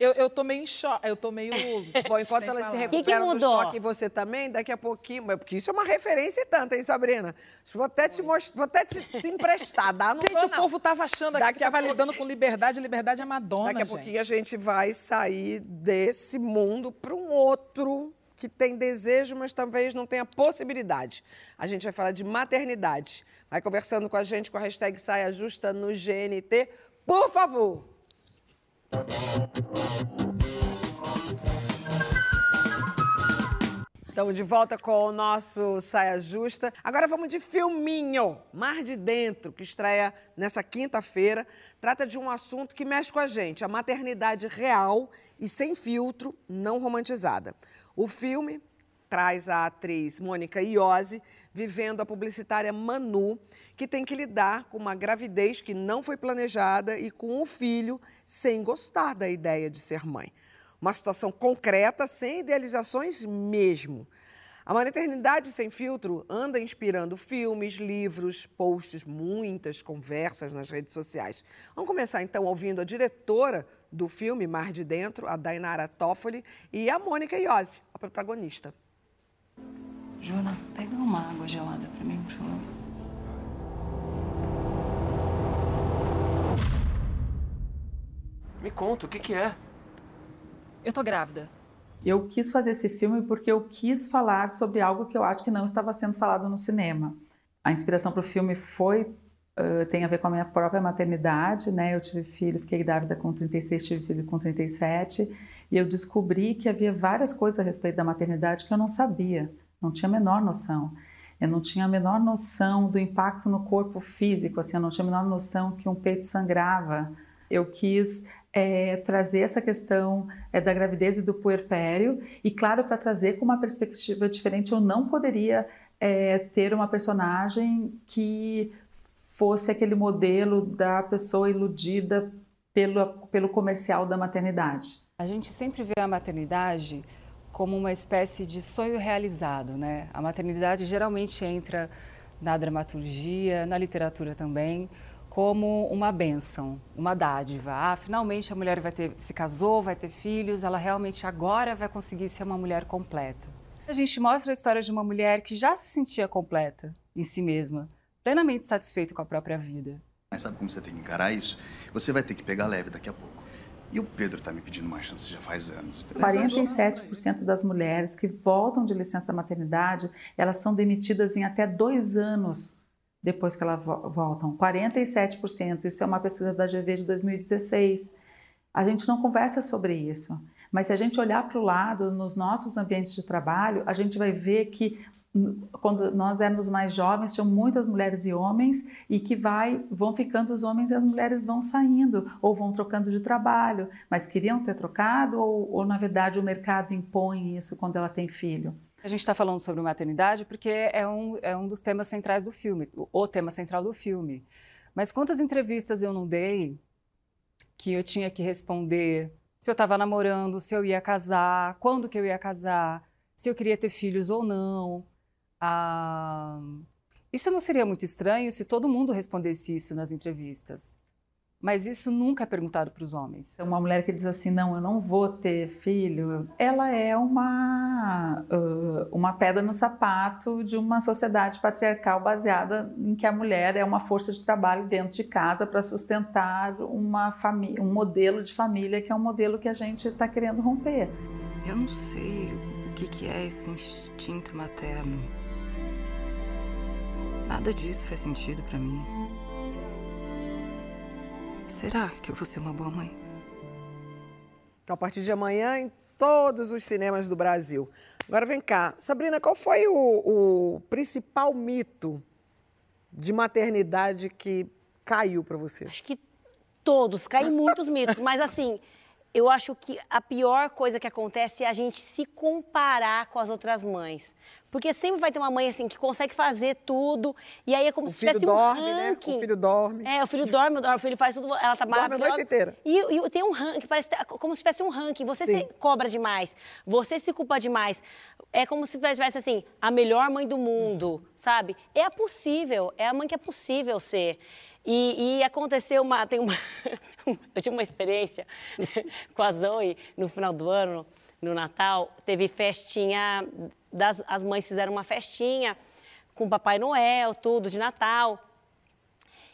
Speaker 2: Eu, eu tô meio em choque, eu tô meio...
Speaker 5: Bom, enquanto elas se
Speaker 2: palavras.
Speaker 5: recuperam do choque, você também, daqui a pouquinho... mas Porque isso é uma referência e tanto, hein, Sabrina? Vou até te, most... Vou até te, te emprestar, dá? Não
Speaker 2: Gente,
Speaker 5: vou,
Speaker 2: o
Speaker 5: não.
Speaker 2: povo tava achando aqui
Speaker 5: Daqui
Speaker 2: que
Speaker 5: a
Speaker 2: tava
Speaker 5: pouco-
Speaker 2: lidando com liberdade, liberdade é Madonna,
Speaker 5: Daqui a
Speaker 2: gente.
Speaker 5: pouquinho a gente vai sair desse mundo para um outro que tem desejo, mas talvez não tenha possibilidade. A gente vai falar de maternidade. Vai conversando com a gente com a hashtag Saia Justa no GNT, por favor. Estamos de volta com o nosso Saia Justa. Agora vamos de filminho, Mar de Dentro, que estreia nessa quinta-feira. Trata de um assunto que mexe com a gente, a maternidade real e sem filtro, não romantizada. O filme traz a atriz Mônica Iose vivendo a publicitária Manu, que tem que lidar com uma gravidez que não foi planejada e com um filho sem gostar da ideia de ser mãe. Uma situação concreta, sem idealizações mesmo. A maternidade sem filtro anda inspirando filmes, livros, posts, muitas conversas nas redes sociais. Vamos começar então ouvindo a diretora do filme Mar de Dentro, a Dainara Toffoli, e a Mônica Iose, a protagonista.
Speaker 14: Jona, pega uma água gelada pra mim, por favor.
Speaker 15: Me conta, o que, que é?
Speaker 14: Eu tô grávida.
Speaker 16: Eu quis fazer esse filme porque eu quis falar sobre algo que eu acho que não estava sendo falado no cinema. A inspiração para o filme foi uh, tem a ver com a minha própria maternidade, né? Eu tive filho, fiquei grávida com 36, tive filho com 37, e eu descobri que havia várias coisas a respeito da maternidade que eu não sabia, não tinha a menor noção. Eu não tinha a menor noção do impacto no corpo físico, assim, eu não tinha a menor noção que um peito sangrava. Eu quis é, trazer essa questão é, da gravidez e do puerpério, e claro, para trazer com uma perspectiva diferente, eu não poderia é, ter uma personagem que fosse aquele modelo da pessoa iludida pelo, pelo comercial da maternidade.
Speaker 17: A gente sempre vê a maternidade como uma espécie de sonho realizado, né? A maternidade geralmente entra na dramaturgia, na literatura também, como uma benção, uma dádiva. Ah, finalmente a mulher vai ter, se casou, vai ter filhos, ela realmente agora vai conseguir ser uma mulher completa. A gente mostra a história de uma mulher que já se sentia completa em si mesma, plenamente satisfeita com a própria vida.
Speaker 18: Mas sabe como você tem que encarar isso? Você vai ter que pegar leve daqui a pouco. E o Pedro tá me pedindo uma chance já faz anos.
Speaker 16: 47% das mulheres que voltam de licença maternidade, elas são demitidas em até dois anos depois que elas vo- voltam. 47%. Isso é uma pesquisa da GV de 2016. A gente não conversa sobre isso. Mas se a gente olhar para o lado, nos nossos ambientes de trabalho, a gente vai ver que quando nós éramos mais jovens, tinham muitas mulheres e homens e que vai, vão ficando os homens e as mulheres vão saindo ou vão trocando de trabalho, mas queriam ter trocado ou, ou na verdade o mercado impõe isso quando ela tem filho?
Speaker 17: A gente está falando sobre maternidade porque é um, é um dos temas centrais do filme, o- tema central do filme. Mas quantas entrevistas eu não dei que eu tinha que responder se eu estava namorando, se eu ia casar, quando que eu ia casar, se eu queria ter filhos ou não. Ah, isso não seria muito estranho se todo mundo respondesse isso nas entrevistas. Mas isso nunca é perguntado para os homens.
Speaker 16: Uma mulher que diz assim, não, eu não vou ter filho, ela é uma, uh, uma pedra no sapato de uma sociedade patriarcal baseada em que a mulher é uma força de trabalho dentro de casa para sustentar uma família, um modelo de família que é um modelo que a gente está querendo romper.
Speaker 14: Eu não sei o que, que é esse instinto materno. Nada disso faz sentido pra mim. Será que eu vou ser uma boa mãe?
Speaker 5: Então, a partir de amanhã, em todos os cinemas do Brasil. Agora vem cá. Sabrina, qual foi o, o principal mito de maternidade que caiu para você?
Speaker 3: Acho que todos, caem muitos mitos, mas assim, eu acho que a pior coisa que acontece é a gente se comparar com as outras mães. Porque sempre vai ter uma mãe assim que consegue fazer tudo. E aí é como
Speaker 5: O
Speaker 3: se
Speaker 5: filho
Speaker 3: tivesse
Speaker 5: dorme,
Speaker 3: um
Speaker 5: né?
Speaker 3: ranking.
Speaker 5: O filho dorme.
Speaker 3: É, o filho dorme, o filho faz tudo, ela tá
Speaker 5: Dorme a
Speaker 3: maravilhosa.
Speaker 5: noite inteira.
Speaker 3: E, e tem um ranking, parece ter- como se tivesse um ranking. Você
Speaker 5: Sim.
Speaker 3: se cobra demais, você se culpa demais. É como se tivesse assim, a melhor mãe do mundo, sabe? É possível, é a mãe que é possível ser. E, e aconteceu uma. Tem uma eu tive uma experiência com a Zoe no final do ano, no Natal. Teve festinha, das, as mães fizeram uma festinha com o Papai Noel, tudo de Natal.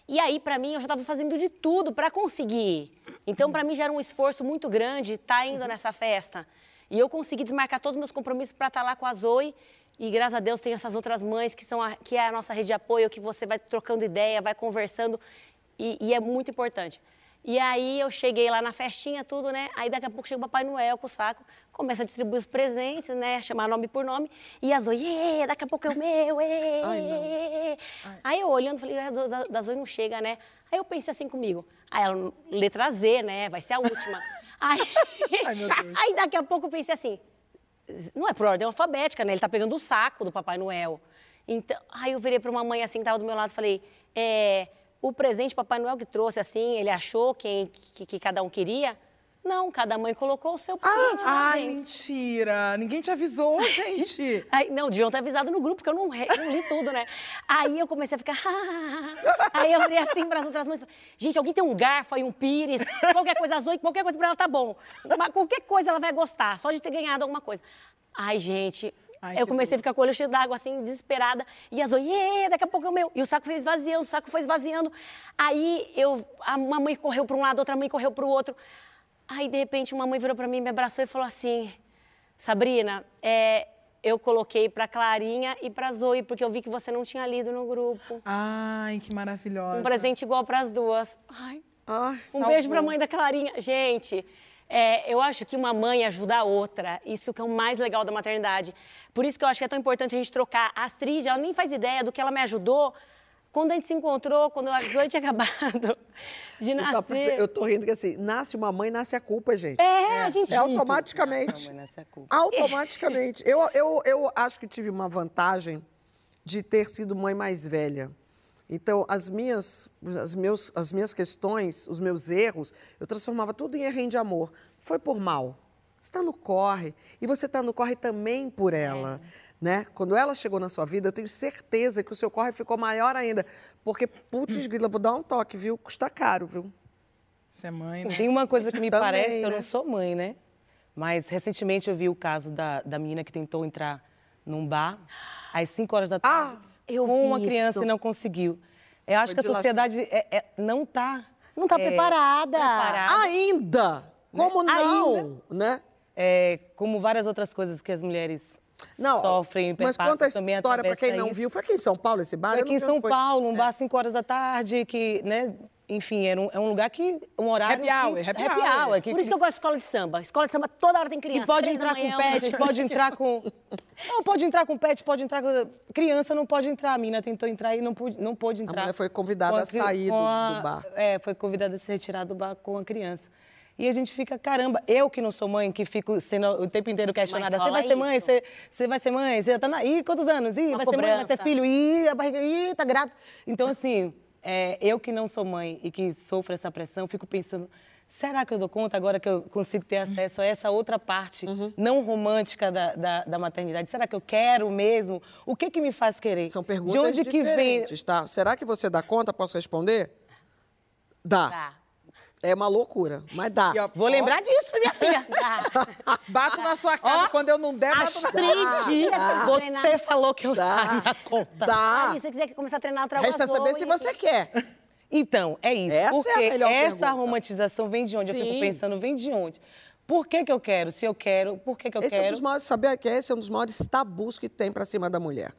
Speaker 3: E aí, para mim, eu já estava fazendo de tudo para conseguir. Então, para mim, já era um esforço muito grande estar indo nessa festa. E eu consegui desmarcar todos os meus compromissos para estar lá com a Zoe. E graças a Deus tem essas outras mães que são a, que é a nossa rede de apoio, que você vai trocando ideia, vai conversando. E, e é muito importante. E aí eu cheguei lá na festinha, tudo, né? Aí daqui a pouco chega o Papai Noel com o saco, começa a distribuir os presentes, né? Chamar nome por nome. E a Zoe, "Ê, daqui a pouco é o meu, ê. Aí eu olhando, falei, "Ah, da, da Zoe não chega, né? Aí eu pensei assim comigo, aí ela, letra Z, né? Vai ser a última. aí, aí daqui a pouco eu pensei assim, não é por ordem alfabética, né? Ele tá pegando o saco do Papai Noel. Então, aí eu virei para uma mãe assim que tava do meu lado e falei, é, o presente Papai Noel que trouxe assim, ele achou quem que, que cada um queria? Não, cada mãe colocou o seu presente lá
Speaker 2: Ai,
Speaker 3: dentro.
Speaker 2: mentira! Ninguém te avisou, gente!
Speaker 3: Aí, não, deviam ter avisado no grupo, porque eu não, re- não li tudo, né? Aí eu comecei a ficar. aí eu olhei assim para as outras mães. Gente, alguém tem um garfo aí, um pires, qualquer coisa, as oito, qualquer coisa para ela tá bom. Mas qualquer coisa ela vai gostar, só de ter ganhado alguma coisa. Ai, gente.
Speaker 2: Ai,
Speaker 3: eu comecei a ficar com o olho cheio d'água, assim, desesperada. E a Zoe, "Ê, daqui a pouco é o meu. E o saco foi esvaziando, o saco foi esvaziando. Aí eu, a- uma mãe correu para um lado, outra mãe correu para o outro. Aí, de repente, uma mãe virou para mim, me abraçou e falou assim: Sabrina, é, eu coloquei para Clarinha e para Zoe, porque eu vi que você não tinha lido no grupo.
Speaker 2: Ai, que maravilhosa.
Speaker 3: Um presente igual para as duas. Ai, um
Speaker 2: salvou.
Speaker 3: beijo para a mãe da Clarinha. Gente, é, eu acho que uma mãe ajuda a outra. Isso que é o mais legal da maternidade. Por isso que eu acho que é tão importante a gente trocar. A Astrid, ela nem faz ideia do que ela me ajudou quando a gente se encontrou, quando a Zoe tinha acabado de
Speaker 5: Eu tô,
Speaker 3: nascer.
Speaker 5: eu tô rindo que assim, nasce uma mãe, nasce a culpa, gente.
Speaker 3: É, a gente-
Speaker 5: É automaticamente. Automaticamente. Eu, eu, eu acho que tive uma vantagem de ter sido mãe mais velha. Então, as minhas, as, meus, as minhas questões, os meus erros, eu transformava tudo em errinho de amor. Foi por mal. Você está no corre. E você está no corre também por ela. Né? Quando ela chegou na sua vida, eu tenho certeza que o seu corre ficou maior ainda. Porque, putz, grila, vou dar um toque, viu? Custa caro, viu?
Speaker 2: Você é mãe, né?
Speaker 4: Tem uma coisa que me
Speaker 5: Também,
Speaker 4: parece, eu
Speaker 5: né?
Speaker 4: não sou mãe, né? Mas recentemente eu vi o caso da, da menina que tentou entrar num bar às 5 horas da tarde
Speaker 3: eu
Speaker 4: com
Speaker 3: vi
Speaker 4: uma criança
Speaker 3: isso.
Speaker 4: e não conseguiu. Eu acho
Speaker 5: Foi
Speaker 4: que a
Speaker 5: lá-
Speaker 4: sociedade é- é- não está
Speaker 3: Não tá preparada.
Speaker 5: Ainda! Como não? Né?
Speaker 4: É, como várias outras coisas que as mulheres
Speaker 5: Não,
Speaker 4: sofrem e
Speaker 5: Mas conta a
Speaker 4: também
Speaker 5: história para quem não
Speaker 4: isso.
Speaker 5: viu. Foi aqui em São Paulo esse bar?
Speaker 4: Foi aqui em São. Paulo, um
Speaker 5: É.
Speaker 4: bar às 5 horas da tarde, que, né, enfim, era um, é um lugar que, um horário
Speaker 2: Happy hour,
Speaker 4: que,
Speaker 2: happy
Speaker 4: happy
Speaker 2: hour.
Speaker 4: hour, que,
Speaker 3: Por isso que eu gosto de escola de samba. Escola de samba toda hora tem criança.
Speaker 4: que pode entrar com pet, pode entrar com... Não, pode entrar com pet, pode entrar com... Criança não pode entrar. A mina tentou entrar e não pôde, não pôde entrar.
Speaker 5: mulher foi convidada
Speaker 4: Com
Speaker 5: a
Speaker 4: cri-
Speaker 5: sair do-
Speaker 4: a-
Speaker 5: do bar.
Speaker 4: É, foi convidada a se retirar do bar com a criança. E a gente fica, caramba, eu que não sou mãe, que fico sendo o tempo inteiro questionada. Você vai ser mãe? Você, você vai ser mãe? Você já tá na... Ih, quantos anos? Ih,
Speaker 3: Uma
Speaker 4: vai ser mãe? Vai ter
Speaker 3: cobrança.
Speaker 4: filho? Ih, a barriga... Ih, tá grávida. Então, assim, é, eu que não sou mãe e que sofro essa pressão, fico pensando, será que eu dou conta agora que eu consigo ter acesso a essa outra parte
Speaker 5: Uhum.
Speaker 4: não romântica da, da, da maternidade? Será que eu quero mesmo? O que que me faz querer?
Speaker 5: São perguntas
Speaker 4: De onde que vem?
Speaker 5: diferentes, tá? Será que você dá conta? Posso responder? Dá.
Speaker 3: Tá.
Speaker 5: É uma loucura, mas dá.
Speaker 2: E, ó,
Speaker 4: Vou
Speaker 2: ó,
Speaker 4: lembrar disso, minha filha.
Speaker 2: Bato na sua casa. Quando eu não der, bato na
Speaker 4: Astrid,
Speaker 3: Dá.
Speaker 4: você falou que eu
Speaker 5: Dá.
Speaker 4: dava conta.
Speaker 5: Dá.
Speaker 3: Aí, se você quiser começar a treinar, eu trago
Speaker 5: Resta saber se
Speaker 3: e-
Speaker 5: você quer.
Speaker 4: Então, é isso.
Speaker 5: Essa é a
Speaker 4: porque
Speaker 5: melhor
Speaker 4: essa
Speaker 5: pergunta.
Speaker 4: romantização vem de onde? Eu
Speaker 5: Sim.
Speaker 4: fico pensando, vem de onde? Por que, que eu quero? Se eu quero, por que, que eu
Speaker 5: esse é um
Speaker 4: quero?
Speaker 5: dos maiores, sabia que esse é um dos maiores tabus que tem pra cima da mulher.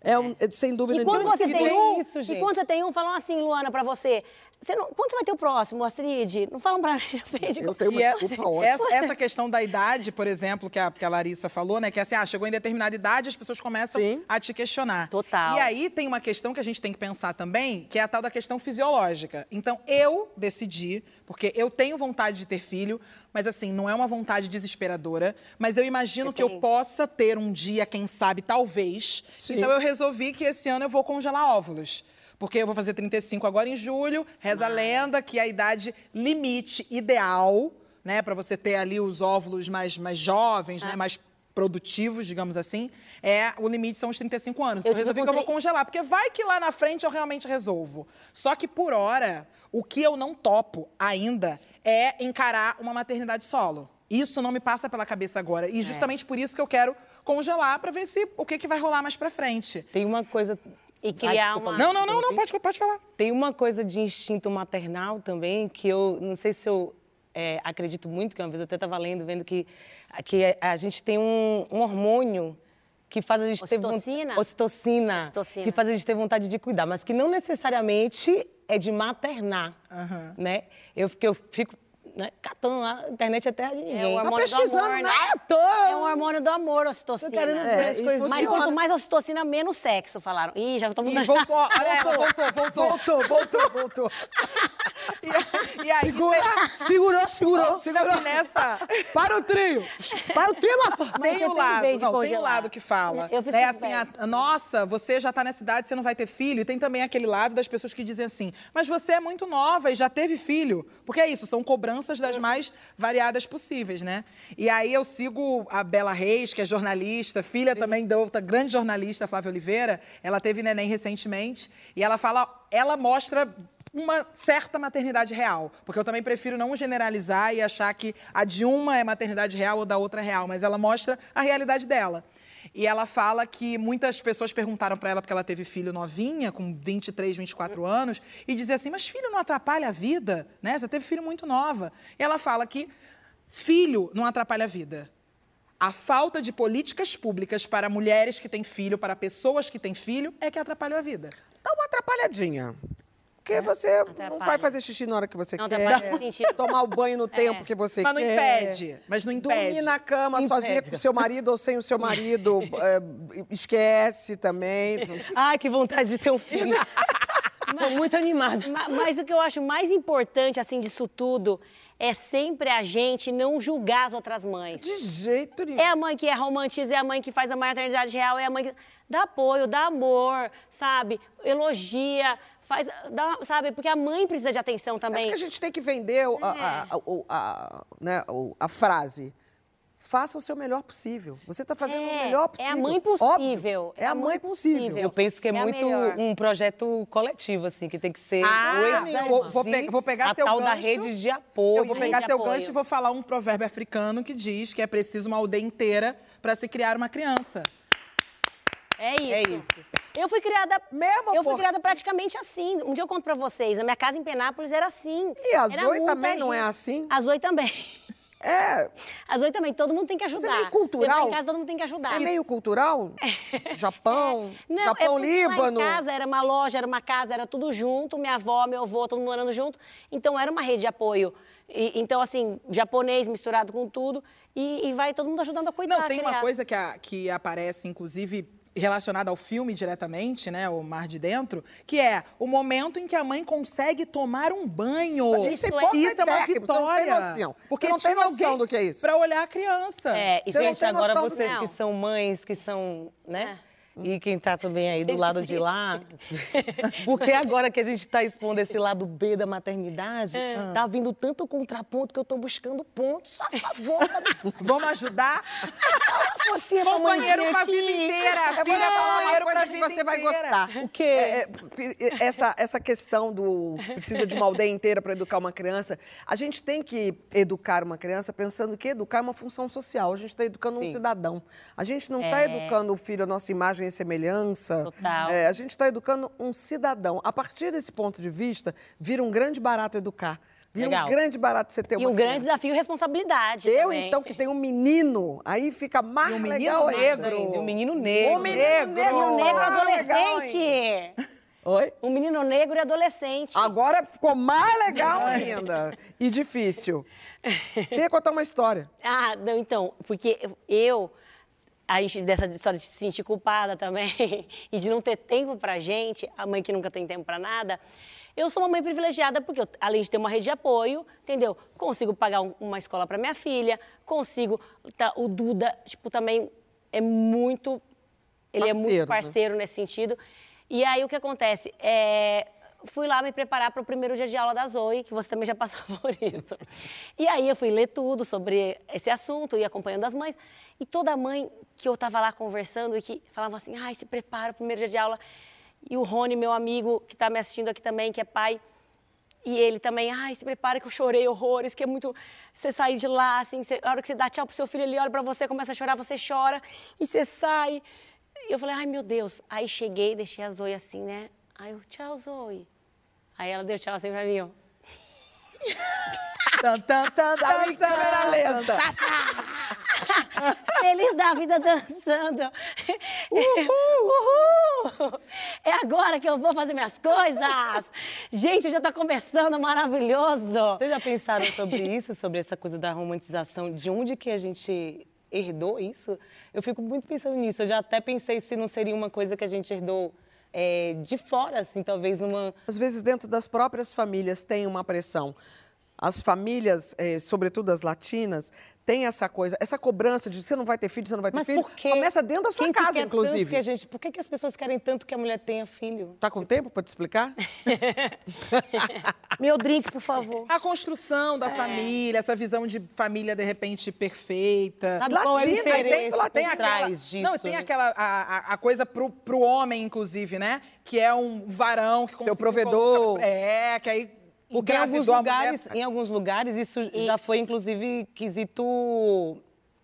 Speaker 5: É, um, é sem dúvida
Speaker 3: E quando você tem um,
Speaker 5: isso,
Speaker 3: e
Speaker 5: gente.
Speaker 3: quando você tem um, falam assim, Luana, pra você. Você não, quando você vai ter o próximo, Astrid? Não falam pra gente.
Speaker 5: Eu tenho
Speaker 2: E é- essa, essa questão da idade, por exemplo, que a, que a Larissa falou, né? Que é assim, ah, chegou em determinada idade, as pessoas começam a te questionar.
Speaker 3: Total.
Speaker 2: E aí tem uma questão que a gente tem que pensar também, que é a tal da questão fisiológica. Então, eu decidi, porque eu tenho vontade de ter filho, mas assim, não é uma vontade desesperadora, mas eu imagino que eu possa ter um dia, quem sabe, talvez.
Speaker 5: Sim.
Speaker 2: Então eu resolvi que esse ano eu vou congelar óvulos. Porque eu vou fazer 35 agora em julho. Reza a lenda que a idade limite ideal, né, para você ter ali os óvulos mais, mais jovens,
Speaker 3: Ah.
Speaker 2: né, mais produtivos, digamos assim, é o limite são os 35 anos.
Speaker 3: Eu tive
Speaker 2: resolvi que eu vou congelar, porque vai que lá na frente eu realmente resolvo. Só que por hora, o que eu não topo ainda é encarar uma maternidade solo. Isso não me passa pela cabeça agora. E justamente por isso que eu quero congelar para ver se o que, que vai rolar mais para frente.
Speaker 4: Tem uma coisa.
Speaker 3: E criar
Speaker 4: desculpa,
Speaker 3: uma-
Speaker 2: Não, não, não, não, pode, pode falar.
Speaker 4: Tem uma coisa de instinto maternal também, que eu não sei se eu é, acredito muito, que uma vez eu até estava lendo, vendo que, que a gente tem um, um hormônio que faz a gente ter von-
Speaker 3: Ocitocina?
Speaker 4: ocitocina,
Speaker 3: Ocitocina.
Speaker 4: que faz a gente ter vontade de cuidar, mas que não necessariamente é de maternar, né? Eu, que eu fico né, catando lá na internet até de ninguém.
Speaker 3: É o
Speaker 4: Tá
Speaker 3: hormônio do
Speaker 4: pesquisando,
Speaker 3: amor, né?
Speaker 4: né? Tô.
Speaker 3: É um hormônio do amor, ocitocina.
Speaker 4: Tô querendo ver
Speaker 3: É,
Speaker 4: as
Speaker 3: e
Speaker 4: coisas.
Speaker 3: Mas quanto mais ocitocina, menos sexo, falaram. Ih, já estamos...
Speaker 2: Ih, voltou, voltou, voltou.
Speaker 5: Voltou, voltou, voltou.
Speaker 2: E aí,
Speaker 5: Segura, segurou, segurou.
Speaker 2: Segura nessa.
Speaker 5: Para o trio.
Speaker 2: Para o trio, Tem
Speaker 3: você
Speaker 2: o lado, não, tem o lado que fala.
Speaker 3: Eu fiz isso
Speaker 2: assim, a- nossa, você já tá nessa idade, você não vai ter filho. E tem também aquele lado das pessoas que dizem assim, mas você é muito nova e já teve filho. Porque é isso, são cobranças das mais variadas possíveis, né? E aí eu sigo a Bela Reis, que é jornalista, filha também da outra grande jornalista, Flávia Oliveira. Ela teve neném recentemente. E ela fala, ela mostra uma certa maternidade real. Porque eu também prefiro não generalizar e achar que a de uma é maternidade real ou da outra é real, mas ela mostra a realidade dela. E ela fala que muitas pessoas perguntaram para ela porque ela teve filho novinha, com 23, 24 anos, e dizia assim: "Mas filho não atrapalha a vida, né? Você teve filho muito nova". E ela fala que filho não atrapalha a vida. A falta de políticas públicas para mulheres que têm filho, para pessoas que têm filho, é que atrapalha a vida.
Speaker 5: Dá uma atrapalhadinha. Porque você não vai fazer xixi na hora que você
Speaker 2: Não
Speaker 5: quer,
Speaker 2: atrapalha sentido.
Speaker 5: tomar o banho no tempo que você
Speaker 2: Mas não
Speaker 5: quer.
Speaker 2: impede, mas não impede.
Speaker 5: Dormir na cama
Speaker 2: Impede.
Speaker 5: sozinha com o seu marido ou sem o seu marido, é, esquece também.
Speaker 4: Ai, que vontade de ter um filho. Tô muito animada.
Speaker 3: Ma- Mas o que eu acho mais importante, assim, disso tudo, é sempre a gente não julgar as outras mães.
Speaker 5: De jeito nenhum.
Speaker 3: É a mãe que é romantiza, é a mãe que faz a maternidade real, é a mãe que dá apoio, dá amor, sabe? Elogia, faz, dá, sabe? Porque a mãe precisa de atenção também.
Speaker 5: Acho que a gente tem que vender o- a,
Speaker 3: É.
Speaker 5: a- a- o- a- né, o- a frase. Faça o seu melhor possível. Você está fazendo
Speaker 3: É,
Speaker 5: o melhor
Speaker 3: é a
Speaker 5: possível.
Speaker 3: mãe
Speaker 5: Óbvio.
Speaker 3: possível,
Speaker 5: É a mãe possível.
Speaker 4: Eu penso que é,
Speaker 3: É
Speaker 4: muito
Speaker 3: melhor.
Speaker 4: um projeto coletivo, assim, que tem que ser
Speaker 2: Ah,
Speaker 4: o
Speaker 2: vou, vou pe- vou pegar
Speaker 4: a
Speaker 2: seu
Speaker 4: tal
Speaker 2: gancho.
Speaker 4: da rede de apoio.
Speaker 2: Eu vou pegar seu
Speaker 3: apoio.
Speaker 2: gancho e vou falar um provérbio africano que diz que é preciso uma aldeia inteira para se criar uma criança.
Speaker 3: É isso.
Speaker 2: É isso.
Speaker 3: Eu fui criada.
Speaker 5: Mesmo,
Speaker 3: Eu fui criada praticamente assim. Um dia eu conto pra vocês. Na minha casa em Penápolis era assim.
Speaker 5: E a Zoe também não é
Speaker 3: gente.
Speaker 5: assim?
Speaker 3: A Zoe também.
Speaker 5: É.
Speaker 3: A Zoe também. Todo mundo tem que ajudar.
Speaker 5: Mas é meio cultural.
Speaker 3: Em casa todo mundo tem que ajudar.
Speaker 5: É meio cultural? Japão,
Speaker 3: Não,
Speaker 5: Japão,
Speaker 3: é
Speaker 5: Líbano.
Speaker 3: Lá em casa era uma loja, era uma casa, era tudo junto. Minha avó, meu avô, todo mundo morando junto. Então era uma rede de apoio. E- então, assim, japonês misturado com tudo. E, e vai todo mundo ajudando a cuidar.
Speaker 2: Não, tem uma coisa que, a- que aparece, inclusive, relacionada ao filme diretamente, né? O Mar de Dentro, que é o momento em que a mãe consegue tomar um banho.
Speaker 5: Isso é
Speaker 2: Isso é uma
Speaker 5: técnica, você não tem
Speaker 2: vitória.
Speaker 5: noção.
Speaker 2: Porque
Speaker 5: Você não tem noção do que é isso.
Speaker 2: Pra olhar a criança.
Speaker 3: É, e
Speaker 4: Gente,
Speaker 5: não tem
Speaker 4: agora vocês
Speaker 3: não.
Speaker 4: que são mães, que são, né?
Speaker 3: É.
Speaker 4: E quem tá também aí do lado
Speaker 3: que
Speaker 4: de lá. Porque agora que a gente tá expondo esse lado B da maternidade,
Speaker 3: É.
Speaker 4: tá vindo tanto contraponto que eu tô buscando pontos a favor
Speaker 2: Vamos ajudar?
Speaker 4: Focinha pra mãezinha
Speaker 2: pra vida inteira.
Speaker 5: Eu vou
Speaker 2: Filha
Speaker 5: lhe falar uma coisa
Speaker 2: pra
Speaker 5: que você vai gostar.
Speaker 4: O quê?
Speaker 5: É, é, essa, essa questão do precisa de uma aldeia inteira para educar uma criança, a gente tem que educar uma criança pensando que educar é uma função social. A gente está educando um
Speaker 4: Sim.
Speaker 5: cidadão. A gente não está
Speaker 3: É.
Speaker 5: educando o filho à nossa imagem e semelhança.
Speaker 3: Total.
Speaker 5: É, a gente está educando um cidadão. A partir desse ponto de vista, vira um grande barato educar. Vira
Speaker 3: Legal.
Speaker 5: um grande barato você ter
Speaker 3: E
Speaker 5: uma
Speaker 3: um grande
Speaker 5: criança.
Speaker 3: desafio e responsabilidade.
Speaker 5: Eu,
Speaker 3: também.
Speaker 5: então, que tenho um menino, aí fica mais
Speaker 4: um menino
Speaker 5: legal
Speaker 4: negro
Speaker 5: ainda.
Speaker 4: um menino negro.
Speaker 5: Um menino
Speaker 3: Um
Speaker 5: negro.
Speaker 3: menino negro
Speaker 5: Ah,
Speaker 3: adolescente.
Speaker 5: Oi?
Speaker 3: Um menino negro e adolescente.
Speaker 5: Agora ficou mais legal ainda. E difícil. Você ia contar uma história.
Speaker 3: Ah, não, então, porque eu, a gente, dessa história de se sentir culpada também, e de não ter tempo pra gente, a mãe que nunca tem tempo pra nada, eu sou uma mãe privilegiada porque, eu, além de ter uma rede de apoio, entendeu? Consigo pagar um- uma escola pra minha filha, consigo. tá, o Duda, tipo, também é muito. Ele é
Speaker 5: Parceiro,
Speaker 3: muito
Speaker 5: né?
Speaker 3: parceiro nesse sentido. E aí o que acontece? É, fui lá me preparar para o primeiro dia de aula da Zoe, que você também já passou por isso. E aí eu fui ler tudo sobre esse assunto e acompanhando as mães. E toda mãe que eu estava lá conversando e que falava assim, ai, se prepara, o primeiro dia de aula. E o Rony, meu amigo, que está me assistindo aqui também, que é pai, e ele também, ai, se prepara que eu chorei horrores, que é muito. Você sair de lá, assim, você- a hora que você dá tchau pro seu filho, ele olha pra você, começa a chorar, você chora, e você sai. E eu falei, ai, meu Deus. Aí cheguei, deixei a Zoe assim, né? Aí eu, tchau, Zoe. Aí ela deu tchau assim pra mim, ó.
Speaker 2: Tan, tan, tan, tan, tan.
Speaker 3: Feliz da vida dançando. Uhul! É agora que eu vou fazer minhas coisas. Gente, já tá começando, maravilhoso.
Speaker 4: Vocês já pensaram sobre isso, sobre essa coisa da romantização? De onde que a gente herdou isso? Eu fico muito pensando nisso. Eu já até pensei se não seria uma coisa que a gente herdou é, de fora, assim, talvez uma...
Speaker 5: Às vezes, dentro das próprias famílias, tem uma pressão. As famílias, eh, sobretudo as latinas, têm essa coisa, essa cobrança de você não vai ter filho, você não vai ter
Speaker 4: Mas
Speaker 5: filho.
Speaker 4: por quê?
Speaker 5: Começa dentro da sua
Speaker 4: Quem que
Speaker 5: casa,
Speaker 4: tanto
Speaker 5: inclusive.
Speaker 4: que a gente, por que, que as pessoas querem tanto que a mulher tenha filho?
Speaker 5: Tá com tempo para te explicar?
Speaker 4: Meu drink, por favor.
Speaker 2: A construção
Speaker 5: É.
Speaker 2: da família, essa visão de família, de repente, perfeita.
Speaker 4: Sabe qual é o
Speaker 2: Latina,
Speaker 4: interesse por
Speaker 2: aquela-
Speaker 4: trás disso,
Speaker 2: Não, tem
Speaker 4: né?
Speaker 2: aquela, a, a- coisa pro, pro homem, inclusive, né? Que é um varão que conseguiu
Speaker 5: provedor.
Speaker 2: colocar- É, que aí
Speaker 4: Porque em alguns
Speaker 2: a mulher-
Speaker 4: lugares, em alguns lugares isso já foi inclusive quesito